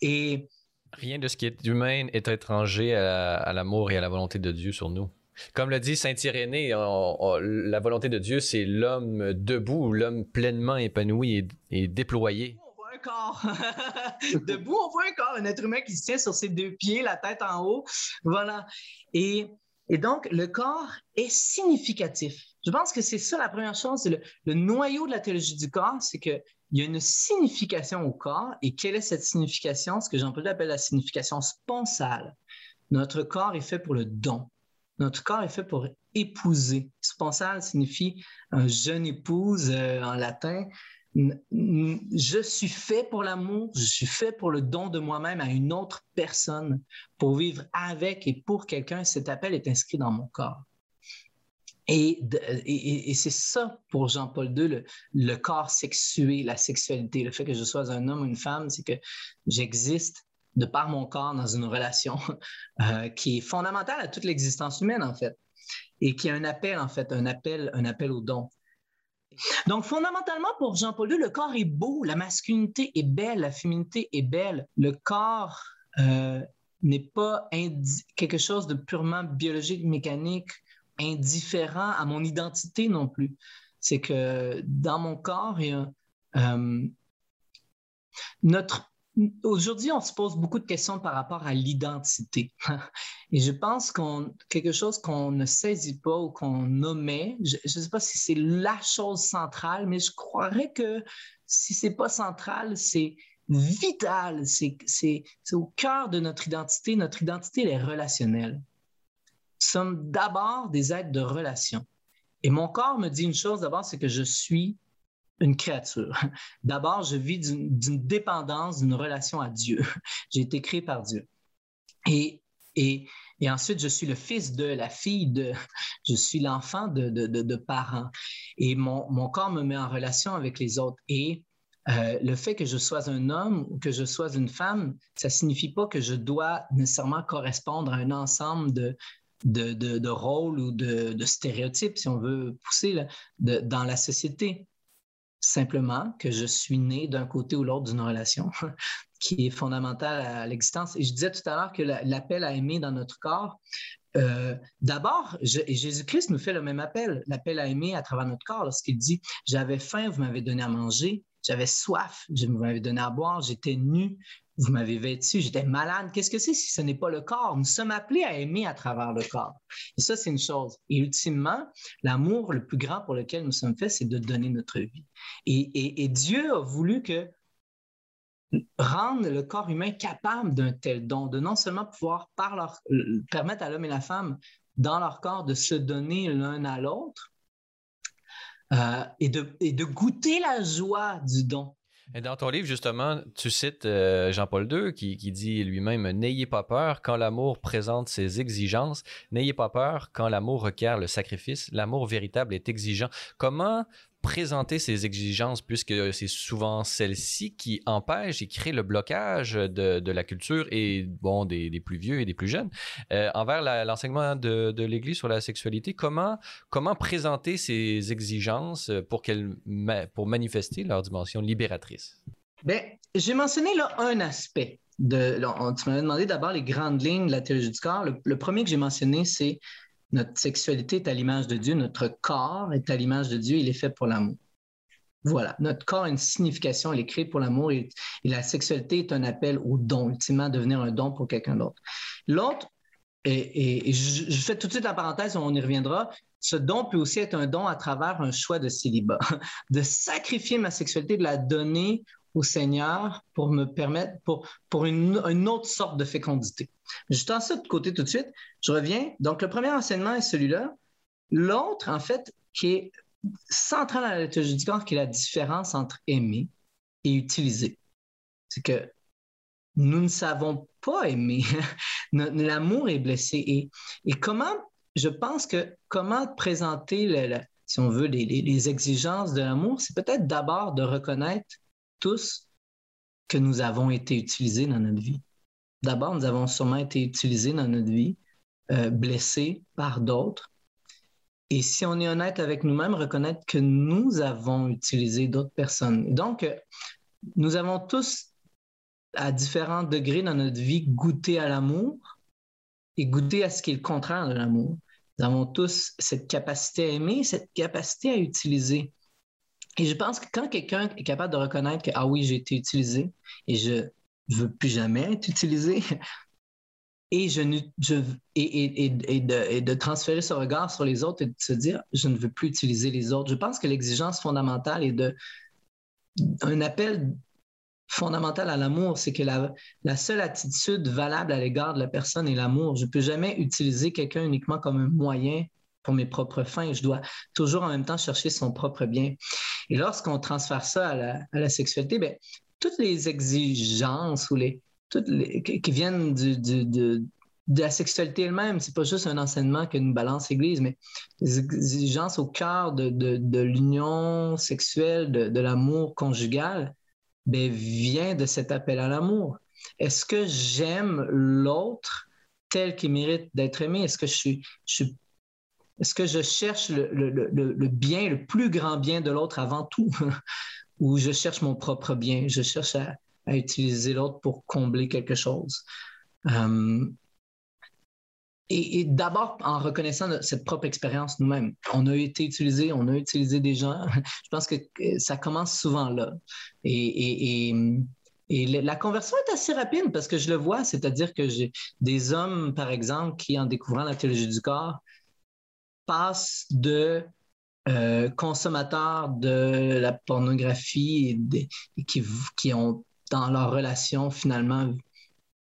Et Rien de ce qui est humain est étranger à, l'amour et à la volonté de Dieu sur nous. Comme le dit Saint Irénée, la volonté de Dieu, c'est l'homme debout, l'homme pleinement épanoui et, déployé. On voit un corps. [LAUGHS] debout, on voit un corps, un être humain qui se tient sur ses deux pieds, la tête en haut. Voilà. Et, donc, le corps est significatif. Je pense que c'est ça la première chose, le, le noyau de la théologie du corps, c'est que il y a une signification au corps. Et quelle est cette signification? Ce que Jean-Paul appelle la signification sponsale. Notre corps est fait pour le don. Notre corps est fait pour épouser. Sponsal signifie un jeune épouse euh, en latin. Je suis fait pour l'amour, je suis fait pour le don de moi-même à une autre personne, pour vivre avec et pour quelqu'un. Cet appel est inscrit dans mon corps. Et, c'est ça pour Jean-Paul II, le, le, corps sexué, la sexualité, le fait que je sois un homme ou une femme, c'est que j'existe de par mon corps dans une relation [LAUGHS] euh, qui est fondamentale à toute l'existence humaine, en fait, et qui a un appel, en fait, un appel, un appel au don. Donc, fondamentalement, pour Jean-Paul II, le corps est beau, la masculinité est belle, la féminité est belle. Le corps euh, n'est pas quelque chose de purement biologique, mécanique, indifférent à mon identité non plus. C'est que dans mon corps, euh, notre Aujourd'hui, on se pose beaucoup de questions par rapport à l'identité. [LAUGHS] Et je pense qu'on quelque chose qu'on ne saisit pas ou qu'on omet, je ne sais pas si c'est la chose centrale, mais je croirais que si c'est pas central, c'est vital, c'est au cœur de notre identité. Notre identité, elle est relationnelle. Sommes d'abord des êtres de relation. Et mon corps me dit une chose d'abord, c'est que je suis une créature. [LAUGHS] D'abord, je vis d'une dépendance, d'une relation à Dieu. [LAUGHS] J'ai été créé par Dieu. Et, et, et, ensuite, je suis le fils de, la fille de, [LAUGHS] je suis l'enfant de, de, de, parents. Et mon, mon, corps me met en relation avec les autres. Et euh, le fait que je sois un homme ou que je sois une femme, ça signifie pas que je dois nécessairement correspondre à un ensemble de, de, de, rôles ou de, stéréotypes, si on veut pousser, dans la société simplement que je suis né d'un côté ou l'autre d'une relation [LAUGHS] qui est fondamentale à l'existence. Et je disais tout à l'heure que l'appel à aimer dans notre corps, euh, d'abord, Jésus-Christ nous fait le même appel, l'appel à aimer à travers notre corps lorsqu'il dit, j'avais faim, vous m'avez donné à manger, j'avais soif, vous m'avez donné à boire, j'étais nu, vous m'avez vêtu, j'étais malade. Qu'est-ce que c'est si ce n'est pas le corps? Nous sommes appelés à aimer à travers le corps. Et ça, c'est une chose. Et ultimement, l'amour le plus grand pour lequel nous sommes faits, c'est de donner notre vie. Et, Dieu a voulu que rendre le corps humain capable d'un tel don, de non seulement pouvoir par leur, permettre à l'homme et la femme dans leur corps de se donner l'un à l'autre euh, et, de, goûter la joie du don. Et dans ton livre, justement, tu cites euh, Jean-Paul II qui, qui dit lui-même N'ayez pas peur quand l'amour présente ses exigences. N'ayez pas peur quand l'amour requiert le sacrifice. L'amour véritable est exigeant. Comment présenter ces exigences, puisque c'est souvent celles-ci qui empêchent et créent le blocage de, la culture et bon des, plus vieux et des plus jeunes euh, envers l'enseignement de, l'Église sur la sexualité. Comment, comment présenter ces exigences pour, pour manifester leur dimension libératrice? Bien, j'ai mentionné là un aspect. De, tu m'avais demandé d'abord les grandes lignes de la théologie du corps. le premier que j'ai mentionné, c'est notre sexualité est à l'image de Dieu, notre corps est à l'image de Dieu, il est fait pour l'amour. Voilà, notre corps a une signification, il est créé pour l'amour et, la sexualité est un appel au don, ultimement devenir un don pour quelqu'un d'autre. L'autre, et, je, je, fais tout de suite la parenthèse, on y reviendra, ce don peut aussi être un don à travers un choix de célibat, [LAUGHS] de sacrifier ma sexualité, de la donner au Seigneur pour me permettre, pour, pour une, autre sorte de fécondité. Je tends ça de côté tout de suite. Je reviens. Donc, le premier enseignement est celui-là. L'autre, en fait, qui est central à la liturgie du corps, qui est la différence entre aimer et utiliser. C'est que nous ne savons pas aimer. [LAUGHS] L'amour est blessé. Et, et, comment, je pense que comment présenter, si on veut, les exigences de l'amour, c'est peut-être d'abord de reconnaître tous que nous avons été utilisés dans notre vie. D'abord, nous avons sûrement été utilisés dans notre vie, euh, blessés par d'autres. Et si on est honnête avec nous-mêmes, reconnaître que nous avons utilisé d'autres personnes. Donc, euh, nous avons tous, à différents degrés dans notre vie, goûté à l'amour et goûté à ce qui est le contraire de l'amour. Nous avons tous cette capacité à aimer, cette capacité à utiliser. Et je pense que quand quelqu'un est capable de reconnaître que, ah oui, j'ai été utilisé et je ne veux plus jamais être utilisé, [LAUGHS] et, je, et, de, transférer ce regard sur les autres et de se dire, je ne veux plus utiliser les autres. Je pense que l'exigence fondamentale est de un appel fondamental à l'amour, c'est que la, seule attitude valable à l'égard de la personne est l'amour. Je ne peux jamais utiliser quelqu'un uniquement comme un moyen pour mes propres fins. Je dois toujours en même temps chercher son propre bien. Et lorsqu'on transfère ça à la, à la sexualité, bien, toutes les exigences ou les, toutes qui viennent du, du, de, la sexualité elle-même, c'est pas juste un enseignement que nous balance l'Église, mais les exigences au cœur de, de, de l'union sexuelle, de, l'amour conjugal, ben, vient de cet appel à l'amour. Est-ce que j'aime l'autre tel qu'il mérite d'être aimé? Est-ce que je suis est-ce que je cherche le, bien, le plus grand bien de l'autre avant tout? [LAUGHS] Ou je cherche mon propre bien? Je cherche à, utiliser l'autre pour combler quelque chose? Um, et, d'abord en reconnaissant cette propre expérience nous-mêmes. On a été utilisé, on a utilisé des gens. [LAUGHS] Je pense que ça commence souvent là. Et, et, et la conversion est assez rapide parce que je le vois, c'est-à-dire que j'ai des hommes, par exemple, qui, en découvrant la théologie du corps, passent de euh, consommateurs de la pornographie et, qui, ont dans leur relation finalement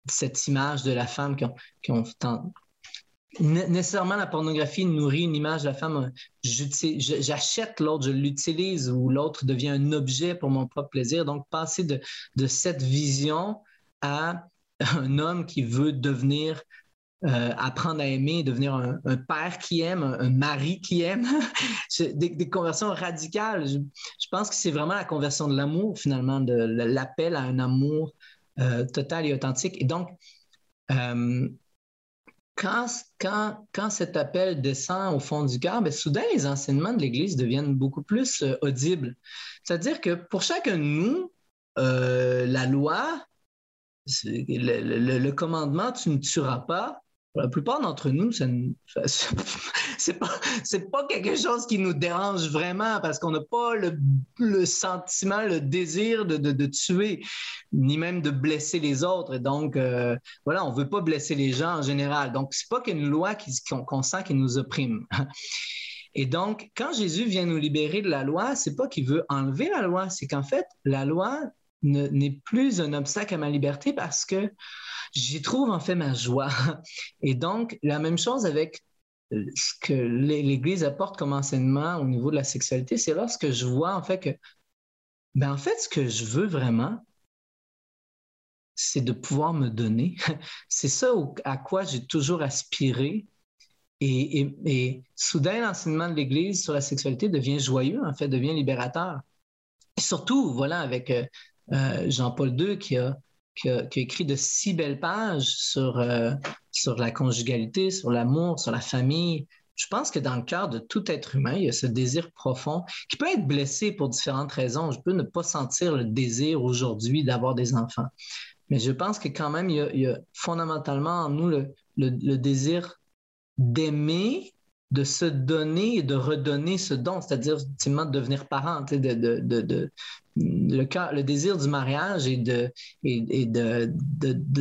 cette image de la femme qui ont, nécessairement la pornographie nourrit une image de la femme. J'achète l'autre, je l'utilise ou l'autre devient un objet pour mon propre plaisir. Donc, passer de cette vision à un homme qui veut devenir, euh, apprendre à aimer, devenir un, père qui aime, un, mari qui aime, [LAUGHS] des, conversions radicales. Je, pense que c'est vraiment la conversion de l'amour, finalement, de l'appel à un amour euh, total et authentique. Et donc, euh, quand, quand, quand cet appel descend au fond du cœur, ben, soudain, les enseignements de l'Église deviennent beaucoup plus audibles. C'est-à-dire que pour chacun de nous, la loi, le, commandement, tu ne tueras pas, la plupart d'entre nous, [LAUGHS] ce c'est pas, pas quelque chose qui nous dérange vraiment parce qu'on n'a pas le, le, sentiment, le désir de, de, de, tuer, ni même de blesser les autres. Et donc, euh, voilà, on veut pas blesser les gens en général. Donc, c'est pas qu'une loi qu'on qu sent qui nous opprime. [LAUGHS] Et donc, quand Jésus vient nous libérer de la loi, c'est pas qu'il veut enlever la loi, c'est qu'en fait, la loi n'est plus un obstacle à ma liberté parce que j'y trouve en fait ma joie. Et donc, la même chose avec euh, ce que l'Église apporte comme enseignement au niveau de la sexualité, c'est lorsque je vois en fait que, ben en fait, ce que je veux vraiment, c'est de pouvoir me donner. [LAUGHS] C'est ça à quoi j'ai toujours aspiré. Et, et, et soudain, l'enseignement de l'Église sur la sexualité devient joyeux, en fait, devient libérateur. Surtout, voilà, avec euh, Jean-Paul II qui a, écrit de si belles pages sur, euh, sur la conjugalité, sur l'amour, sur la famille. Je pense que dans le cœur de tout être humain, il y a ce désir profond qui peut être blessé pour différentes raisons. Je peux ne pas sentir le désir aujourd'hui d'avoir des enfants. Mais je pense que quand même, il y a, fondamentalement en nous le, désir d'aimer de se donner et de redonner ce don, c'est-à-dire ultimement de devenir parent, de, le, désir du mariage et, de,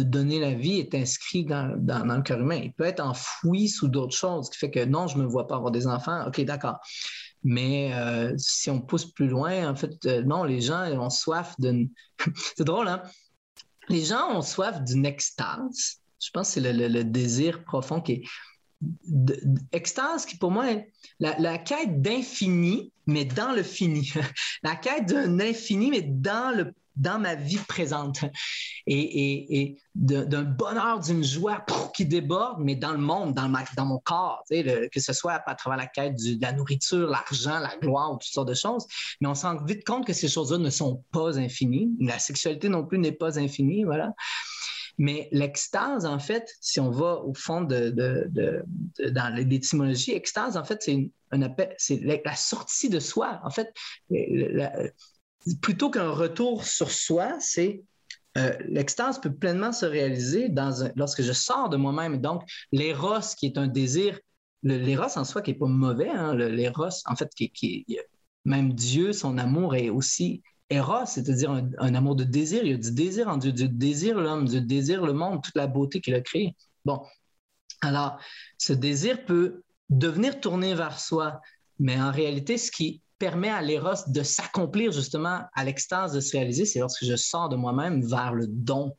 donner la vie est inscrit dans, le cœur humain. Il peut être enfoui sous d'autres choses, ce qui fait que non, je ne me vois pas avoir des enfants. OK, d'accord. Mais euh, si on pousse plus loin, en fait, euh, non, les gens ont soif d'une... [LAUGHS] c'est drôle, hein? Les gens ont soif d'une extase. Je pense que c'est le, désir profond qui est extase qui pour moi est la quête d'infini, mais dans le fini. [LAUGHS] la quête d'un infini, mais dans le dans ma vie présente et, et, et d'un bonheur, d'une joie qui déborde, mais dans le monde, dans, ma, dans mon corps, le, que ce soit à travers la quête de la nourriture, l'argent, la gloire, toutes sortes de choses. Mais on se rend vite compte que ces choses-là ne sont pas infinies. La sexualité non plus n'est pas infinie, voilà. Mais l'extase, en fait, si on va au fond de, de, l'étymologie, extase, en fait, c'est un appel, c'est la, sortie de soi. En fait, plutôt qu'un retour sur soi, c'est euh, l'extase peut pleinement se réaliser dans un, lorsque je sors de moi-même. Donc, l'éros, qui est un désir, l'éros en soi qui n'est pas mauvais, hein, l'éros, en fait, qui, qui, même Dieu, son amour est aussi Eros, c'est-à-dire un, amour de désir. Il y a du désir en Dieu. Dieu désire l'homme, Dieu désire le monde, toute la beauté qu'il a créée. Bon, alors, ce désir peut devenir tourné vers soi, mais en réalité, ce qui permet à l'éros de s'accomplir justement à l'extase de se réaliser, c'est lorsque je sors de moi-même vers le don.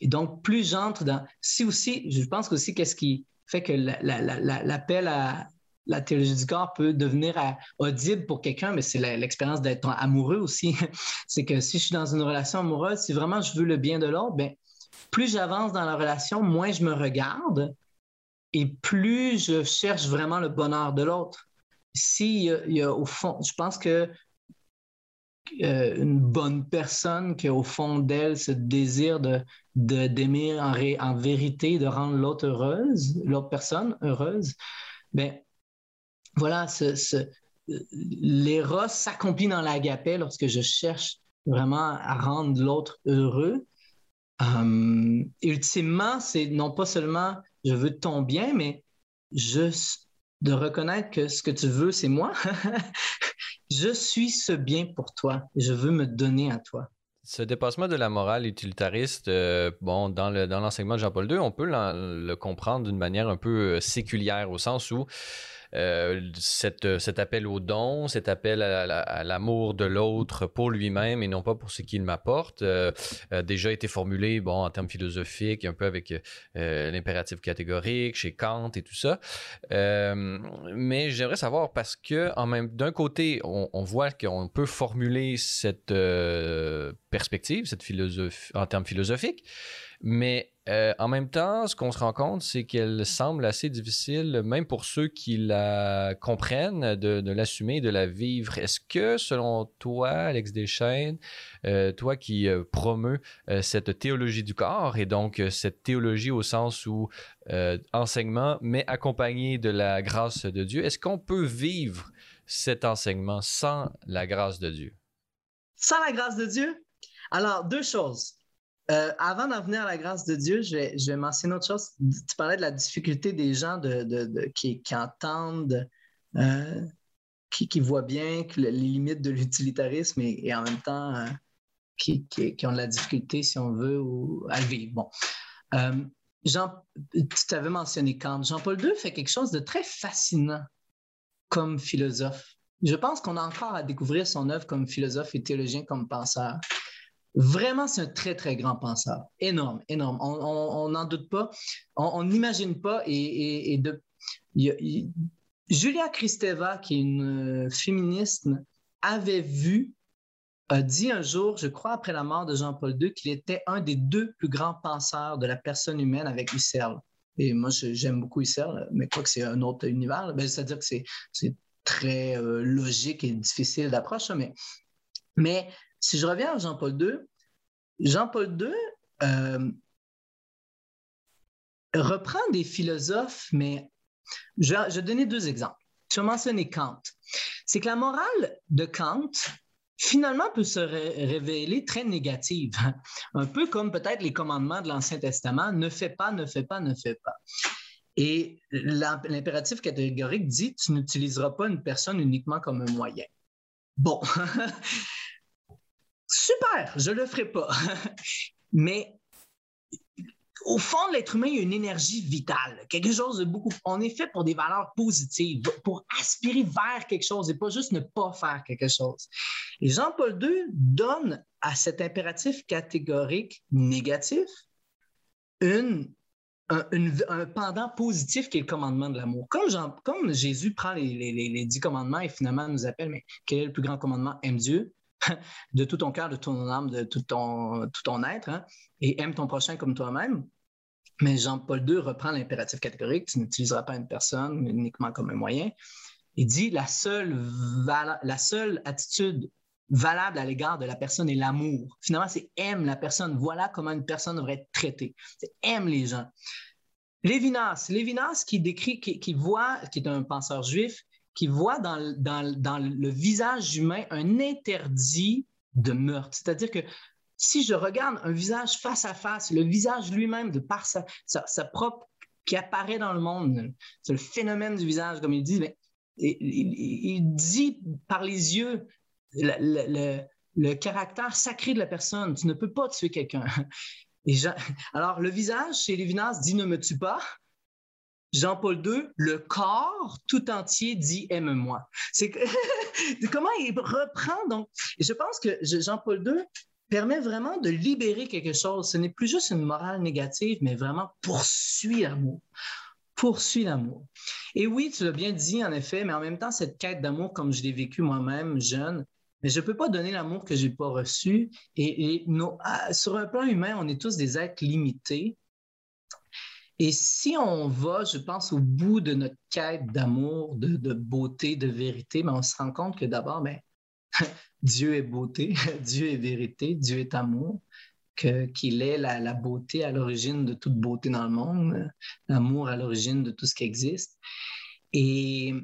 Et donc, plus j'entre dans... Si aussi, je pense aussi qu'est-ce qui fait que l'appel à la théologie du corps peut devenir audible pour quelqu'un, mais c'est l'expérience d'être amoureux aussi. [LAUGHS] c'est que si je suis dans une relation amoureuse, si vraiment je veux le bien de l'autre, ben, plus j'avance dans la relation, moins je me regarde et plus je cherche vraiment le bonheur de l'autre. Si il y, a, au fond, je pense que euh, une bonne personne qui au fond d'elle ce désir de d'aimer en, en, vérité, de rendre l'autre heureuse, l'autre personne heureuse, ben voilà, ce, l'éros s'accomplit dans l'agapé lorsque je cherche vraiment à rendre l'autre heureux. Euh, ultimement, c'est non pas seulement je veux ton bien, mais juste de reconnaître que ce que tu veux, c'est moi. [LAUGHS] je suis ce bien pour toi. Je veux me donner à toi. Ce dépassement de la morale utilitariste, euh, bon, dans l'enseignement de Jean-Paul II, on peut le comprendre d'une manière un peu euh, séculière, au sens où euh, cet appel au don, cet appel à, l'amour de l'autre pour lui-même et non pas pour ce qu'il m'apporte, euh, a déjà été formulé bon, en termes philosophiques, un peu avec euh, l'impératif catégorique chez Kant et tout ça. mais j'aimerais savoir parce que d'un côté, on, on voit qu'on peut formuler cette perspective, cette philosophie en termes philosophiques, mais euh, en même temps, ce qu'on se rend compte, c'est qu'elle semble assez difficile, même pour ceux qui la comprennent, de, l'assumer, de la vivre. Est-ce que, selon toi, Alex Deschaines, euh, toi qui euh, promeus cette théologie du corps, et donc cette théologie au sens où enseignement, mais accompagné de la grâce de Dieu, est-ce qu'on peut vivre cet enseignement sans la grâce de Dieu? Sans la grâce de Dieu? Alors, deux choses. Euh, avant d'en venir à la grâce de Dieu, je vais, mentionner autre chose. Tu parlais de la difficulté des gens qui, entendent, euh, qui, voient bien les limites de l'utilitarisme et, en même temps euh, qui, ont de la difficulté, si on veut, à le vivre. Bon. Jean, tu t'avais mentionné Kant. Jean-Paul II fait quelque chose de très fascinant comme philosophe. Je pense qu'on a encore à découvrir son œuvre comme philosophe et théologien, comme penseur. Vraiment, c'est un très, très grand penseur. Énorme, énorme. On n'en doute pas. On n'imagine pas. Et, Julia Kristeva, qui est une euh, féministe, avait vu, a dit un jour, je crois après la mort de Jean-Paul II, qu'il était un des deux plus grands penseurs de la personne humaine avec Husserl. Et moi, j'aime beaucoup Husserl, mais quoi que c'est un autre univers. Ben, c'est-à-dire que c'est très euh, logique et difficile d'approche, mais, mais si je reviens à Jean-Paul II, Jean-Paul II euh, reprend des philosophes, mais je, vais donner deux exemples. Je vais mentionner Kant. C'est que la morale de Kant, finalement, peut se révéler très négative. Un peu comme peut-être les commandements de l'Ancien Testament, ne fais pas, ne fais pas, ne fais pas. Et l'impératif catégorique dit, tu n'utiliseras pas une personne uniquement comme un moyen. Bon, [LAUGHS] Super, je le ferai pas. [LAUGHS] Mais au fond l'être humain, il a une énergie vitale, quelque chose de beaucoup. On est fait pour des valeurs positives, pour aspirer vers quelque chose et pas juste ne pas faire quelque chose. Et Jean-Paul II donne à cet impératif catégorique négatif une, un, pendant positif qui est le commandement de l'amour. Comme, Jésus prend les, dix commandements et finalement nous appelle, mais quel est le plus grand commandement? Aime Dieu, de tout ton cœur, de ton âme, de tout ton, tout ton être, hein, et aime ton prochain comme toi-même. Mais Jean-Paul II reprend l'impératif catégorique, tu n'utiliseras pas une personne uniquement comme un moyen. Il dit la seule, la seule attitude valable à l'égard de la personne est l'amour. Finalement, c'est aime la personne. Voilà comment une personne devrait être traitée. C'est aime les gens. Lévinas, Lévinas qui décrit, qui voit, qui est un penseur juif, qui voit dans, le visage humain un interdit de meurtre. C'est-à-dire que si je regarde un visage face à face, le visage lui-même, de par sa, propre qui apparaît dans le monde, c'est le phénomène du visage, comme il dit, il, dit par les yeux le, caractère sacré de la personne. Tu ne peux pas tuer quelqu'un. alors, le visage chez Lévinas dit ne me tue pas. Jean-Paul II, le corps tout entier dit aime-moi. C'est [LAUGHS] comment il reprend donc. je pense que Jean-Paul II permet vraiment de libérer quelque chose. Ce n'est plus juste une morale négative, mais vraiment poursuit l'amour. Poursuit l'amour. Et oui, tu l'as bien dit, en effet, mais en même temps, cette quête d'amour, comme je l'ai vécu moi-même jeune, mais je ne peux pas donner l'amour que je n'ai pas reçu. Et, ah, sur un plan humain, on est tous des êtres limités. Et si on va, je pense, au bout de notre quête d'amour, de, beauté, de vérité, mais ben, on se rend compte que d'abord, ben, [LAUGHS] Dieu est beauté, [LAUGHS] Dieu est vérité, Dieu est amour, qu'il est la, beauté à l'origine de toute beauté dans le monde, l'amour à l'origine de tout ce qui existe. Et,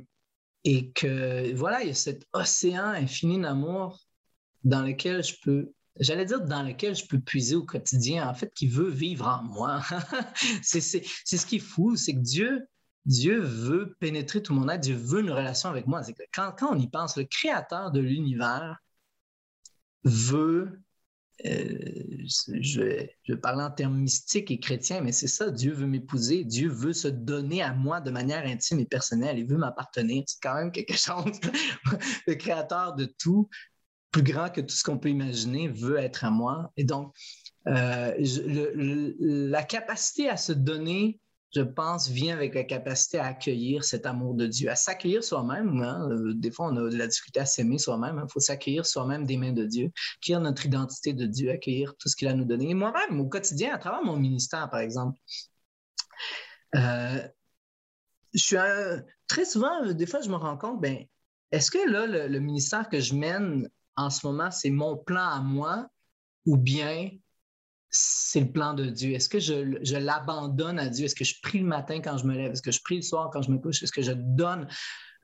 et que, voilà, il y a cet océan infini d'amour dans lequel je peux j'allais dire dans lequel je peux puiser au quotidien, en fait, qui veut vivre en moi. [LAUGHS] c'est ce qui est fou, c'est que Dieu, Dieu veut pénétrer tout mon être, Dieu veut une relation avec moi. quand, quand on y pense, le créateur de l'univers veut, euh, je, je, parler en termes mystiques et chrétiens, mais c'est ça, Dieu veut m'épouser, Dieu veut se donner à moi de manière intime et personnelle, il veut m'appartenir. C'est quand même quelque [LAUGHS] chose. le créateur de tout plus grand que tout ce qu'on peut imaginer, veut être à moi. Et donc, euh, la capacité à se donner, je pense, vient avec la capacité à accueillir cet amour de Dieu, à s'accueillir soi-même. Hein. Euh, des fois, on a de la difficulté à s'aimer soi-même. Il hein. faut s'accueillir soi-même des mains de Dieu, accueillir notre identité de Dieu, accueillir tout ce qu'il a nous donné. Et moi-même, au quotidien, à travers mon ministère, par exemple, euh, je suis très souvent, des fois, je me rends compte, ben, est-ce que là, le ministère que je mène en ce moment, c'est mon plan à moi ou bien c'est le plan de Dieu? Est-ce que je, l'abandonne à Dieu? Est-ce que je prie le matin quand je me lève? Est-ce que je prie le soir quand je me couche? Est-ce que je donne?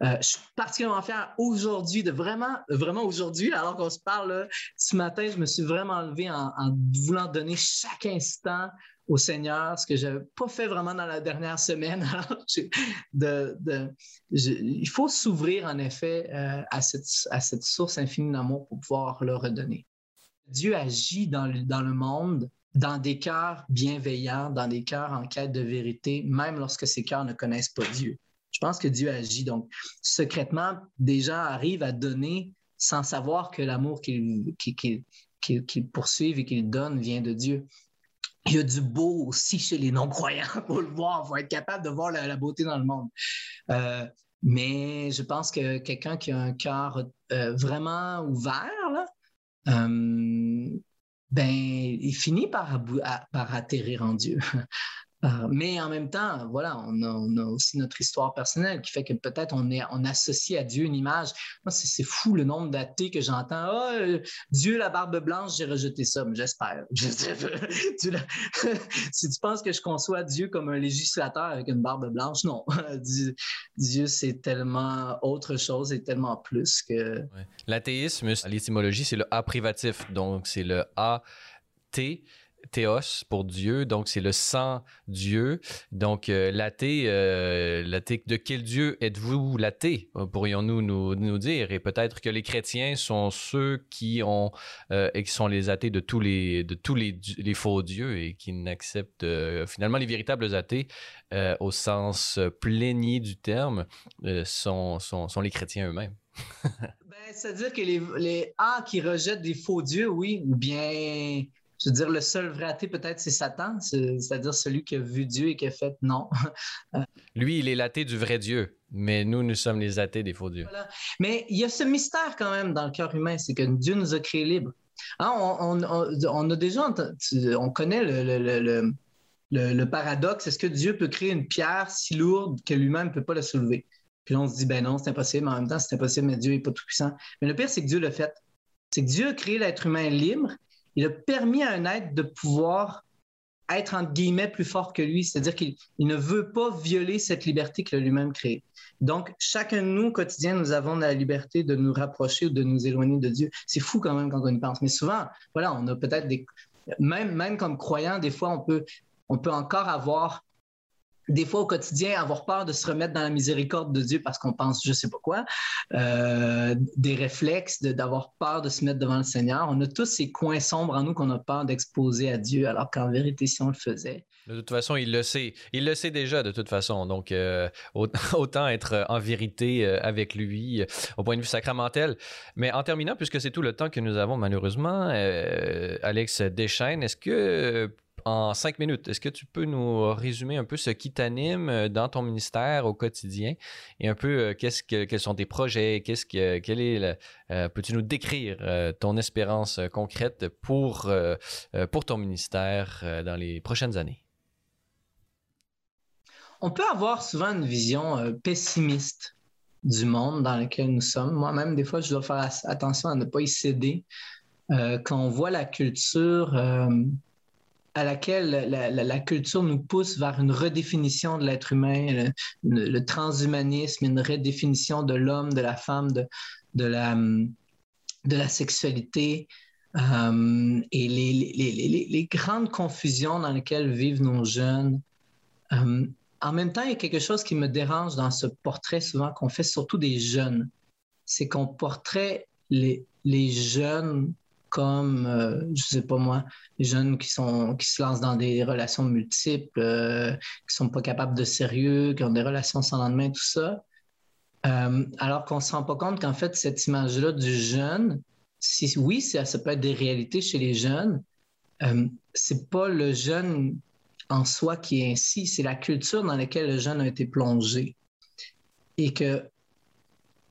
Euh, je suis particulièrement fier aujourd'hui de vraiment, vraiment aujourd'hui, alors qu'on se parle, ce matin, je me suis vraiment levé en, en voulant donner chaque instant au Seigneur, ce que je n'avais pas fait vraiment dans la dernière semaine. [LAUGHS] il faut s'ouvrir en effet euh, à, cette, source infinie d'amour pour pouvoir le redonner. Dieu agit dans le, dans le monde dans des cœurs bienveillants, dans des cœurs en quête de vérité, même lorsque ces cœurs ne connaissent pas Dieu. Je pense que Dieu agit. Donc, secrètement, des gens arrivent à donner sans savoir que l'amour qu'ils poursuivent et qu'ils donnent vient de Dieu il y a du beau aussi chez les non-croyants [LAUGHS] pour le voir. Il faut être capable de voir la, beauté dans le monde. Euh, mais je pense que quelqu'un qui a un cœur euh, vraiment ouvert, euh, ben, il finit par atterrir en Dieu. [LAUGHS] Euh, mais en même temps, voilà, on a, aussi notre histoire personnelle qui fait que peut-être on, est, on associe à Dieu une image. C'est fou le nombre d'athées que j'entends. Oh, Dieu, la barbe blanche, j'ai rejeté ça, mais j'espère. [LAUGHS] [LAUGHS] [LAUGHS] si tu penses que je conçois Dieu comme un législateur avec une barbe blanche, non. Dieu, c'est tellement autre chose et tellement plus que. L'athéisme, l'étymologie, c'est le A privatif. Donc, c'est le A. Théos pour Dieu, donc c'est le sang Dieu. Donc euh, l'athée, euh, l'athée, de quel Dieu êtes-vous l'athée, euh, pourrions-nous nous, dire? Et peut-être que les chrétiens sont ceux qui ont et qui sont les athées de tous les de tous les, faux dieux et qui n'acceptent finalement les véritables athées au sens plénier du terme sont, sont, sont les chrétiens eux-mêmes. [LAUGHS] ben, c'est-à-dire que les, les A qui rejettent des faux dieux, oui, ou bien je veux dire, le seul vrai athée, peut-être, c'est Satan, c'est-à-dire celui qui a vu Dieu et qui a fait non. [LAUGHS] Lui, il est l'athée du vrai Dieu, mais nous, nous sommes les athées des faux dieux. Mais il y a ce mystère quand même dans le cœur humain, c'est que Dieu nous a créés libres. Hein, on, a déjà, on connaît le, le, paradoxe. Est-ce que Dieu peut créer une pierre si lourde que lui-même ne peut pas la soulever? Puis là, on se dit, ben non, c'est impossible. Mais en même temps, c'est impossible, mais Dieu n'est pas tout-puissant. Mais le pire, c'est que Dieu l'a fait. C'est que Dieu a créé l'être humain libre il a permis à un être de pouvoir être, entre guillemets, plus fort que lui. C'est-à-dire qu'il ne veut pas violer cette liberté qu'il a lui-même créée. Donc, chacun de nous, au quotidien, nous avons la liberté de nous rapprocher ou de nous éloigner de Dieu. C'est fou quand même quand on y pense. Mais souvent, voilà, on a peut-être des... Même, même comme croyant, des fois, on peut, on peut encore avoir des fois au quotidien, avoir peur de se remettre dans la miséricorde de Dieu parce qu'on pense je sais pas quoi, euh, des réflexes d'avoir peur de se mettre devant le Seigneur. On a tous ces coins sombres en nous qu'on a peur d'exposer à Dieu, alors qu'en vérité, si on le faisait. De toute façon, il le sait. Il le sait déjà de toute façon. Donc, euh, [LAUGHS] autant être en vérité euh, avec lui au point de vue sacramentel. Mais en terminant, puisque c'est tout le temps que nous avons malheureusement, Alex Deschaines, est-ce que en cinq minutes, est-ce que tu peux nous résumer un peu ce qui t'anime euh, dans ton ministère au quotidien et un peu euh, quels sont tes projets, qu'est-ce que, quel est euh, peux-tu nous décrire ton espérance concrète pour, pour ton ministère dans les prochaines années? On peut avoir souvent une vision pessimiste du monde dans lequel nous sommes. Moi-même, des fois, je dois faire attention à ne pas y céder. quand on voit la culture à laquelle la, culture nous pousse vers une redéfinition de l'être humain, le, transhumanisme, une redéfinition de l'homme, de la femme, de, de, la, de la sexualité euh, et les, les, grandes confusions dans lesquelles vivent nos jeunes. Euh, en même temps, il y a quelque chose qui me dérange dans ce portrait souvent qu'on fait, surtout des jeunes. C'est qu'on portrait les, les jeunes comme, euh, je sais pas moi, les jeunes qui, sont, qui se lancent dans des relations multiples, euh, qui sont pas capables de sérieux, qui ont des relations sans lendemain, tout ça. Euh, alors qu'on se rend pas compte qu'en fait, cette image-là du jeune, si, oui, ça, ça, peut être des réalités chez les jeunes, c'est pas le jeune en soi qui est ainsi, c'est la culture dans laquelle le jeune a été plongé. Et que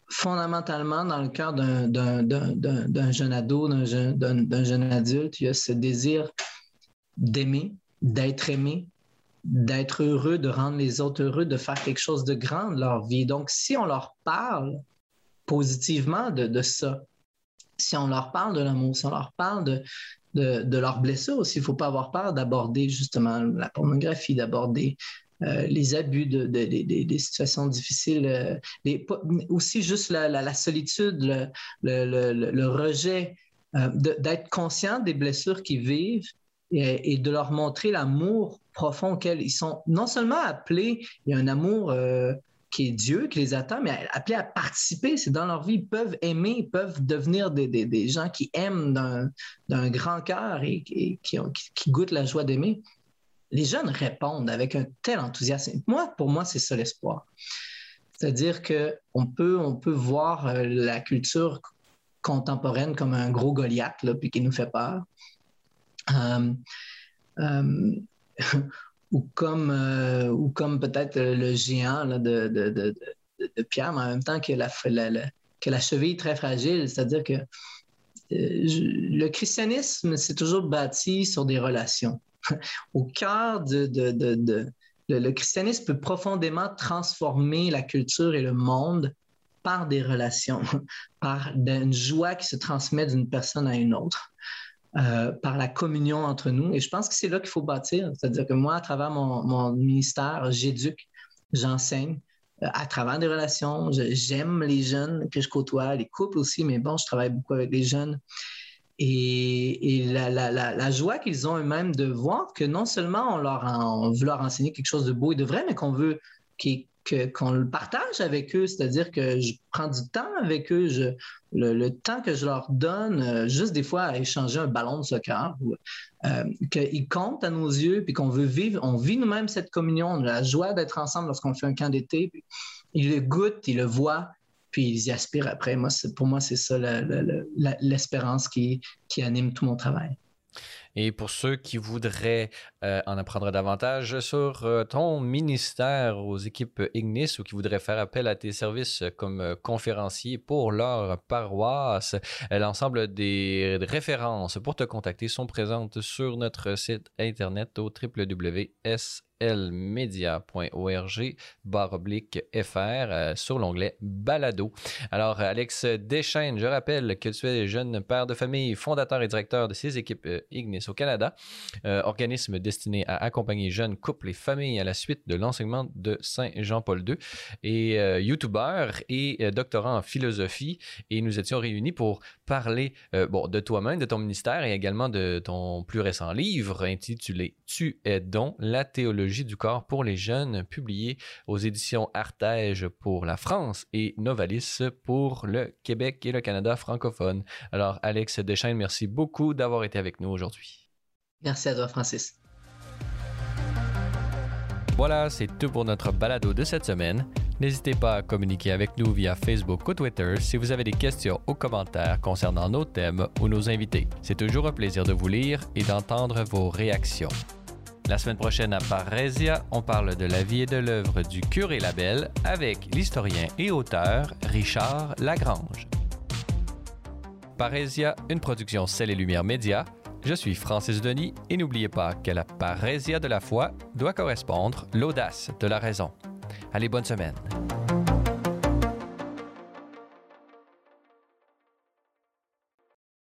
fondamentalement, dans le cœur d'un jeune ado, d'un jeune, adulte, il y a ce désir d'aimer, d'être aimé, d'être heureux, de rendre les autres heureux, de faire quelque chose de grand de leur vie. Donc, si on leur parle positivement de, ça, si on leur parle de l'amour, si on leur parle de, de, leurs blessures aussi, il ne faut pas avoir peur d'aborder justement la pornographie, d'aborder euh, les abus, de, des situations difficiles, euh, aussi juste la, solitude, le, rejet, euh, d'être conscient des blessures qu'ils vivent et, de leur montrer l'amour profond auquel ils sont non seulement appelés, il y a un amour qui est Dieu qui les attend, mais appelés à participer, c'est dans leur vie, ils peuvent aimer, ils peuvent devenir des, gens qui aiment d'un grand cœur et, qui, qui goûtent la joie d'aimer les jeunes répondent avec un tel enthousiasme. Moi, pour moi, c'est ça l'espoir. C'est-à-dire qu'on peut, on peut voir euh, la culture contemporaine comme un gros Goliath, là, puis qui nous fait peur. Euh, euh, [LAUGHS] ou comme, peut-être le géant de, Pierre, mais en même temps que la, la cheville très fragile. C'est-à-dire que le christianisme, c'est toujours bâti sur des relations. [LAUGHS] au cœur de, le, christianisme peut profondément transformer la culture et le monde par des relations, [LAUGHS] par une joie qui se transmet d'une personne à une autre, euh, par la communion entre nous. Et je pense que c'est là qu'il faut bâtir. C'est-à-dire que moi, à travers mon, ministère, j'éduque, j'enseigne euh, à travers des relations. J'aime les jeunes que je côtoie, les couples aussi, mais bon, je travaille beaucoup avec les jeunes. Et, la, joie qu'ils ont eux-mêmes de voir que non seulement on leur on veut leur enseigner quelque chose de beau et de vrai, mais qu'on veut qu'on le partage avec eux, c'est-à-dire que je prends du temps avec eux, le, temps que je leur donne, euh, juste des fois à échanger un ballon de soccer, euh, qu'ils comptent à nos yeux, puis qu'on veut vivre, on vit nous-mêmes cette communion, on a la joie d'être ensemble lorsqu'on fait un camp d'été, ils le goûtent, ils le voient, puis ils y aspirent après. Moi, pour moi, c'est ça l'espérance qui, anime tout mon travail. Et pour ceux qui voudraient euh, en apprendre davantage sur euh, ton ministère aux équipes Ignis ou qui voudraient faire appel à tes services comme euh, conférencier pour leur paroisse, l'ensemble des références pour te contacter sont présentes sur notre site internet au www.s lmedia.org barre oblique FR euh, sur l'onglet Balado. Alors, Alex Deschaines, je rappelle que tu es jeune père de famille, fondateur et directeur de ces équipes euh, Ignis au Canada, euh, organisme destiné à accompagner jeunes couples et familles à la suite de l'enseignement de Saint Jean-Paul II, et YouTuber et doctorant en philosophie. Et nous étions réunis pour parler bon, de toi-même, de ton ministère et également de ton plus récent livre intitulé Tu es donc la théologie du corps pour les jeunes, publié aux éditions Artege pour la France et Novalis pour le Québec et le Canada francophone. Alors, Alex Deschaines, merci beaucoup d'avoir été avec nous aujourd'hui. Merci à toi, Francis. Voilà, c'est tout pour notre balado de cette semaine. N'hésitez pas à communiquer avec nous via Facebook ou Twitter si vous avez des questions ou commentaires concernant nos thèmes ou nos invités. C'est toujours un plaisir de vous lire et d'entendre vos réactions. La semaine prochaine à Parésia, on parle de la vie et de l'œuvre du curé Labelle avec l'historien et auteur Richard Lagrange. Parésia, une production Celle et Lumière Média. Je suis Francis Denis et n'oubliez pas que la parésia de la foi doit correspondre l'audace de la raison. Allez, bonne semaine.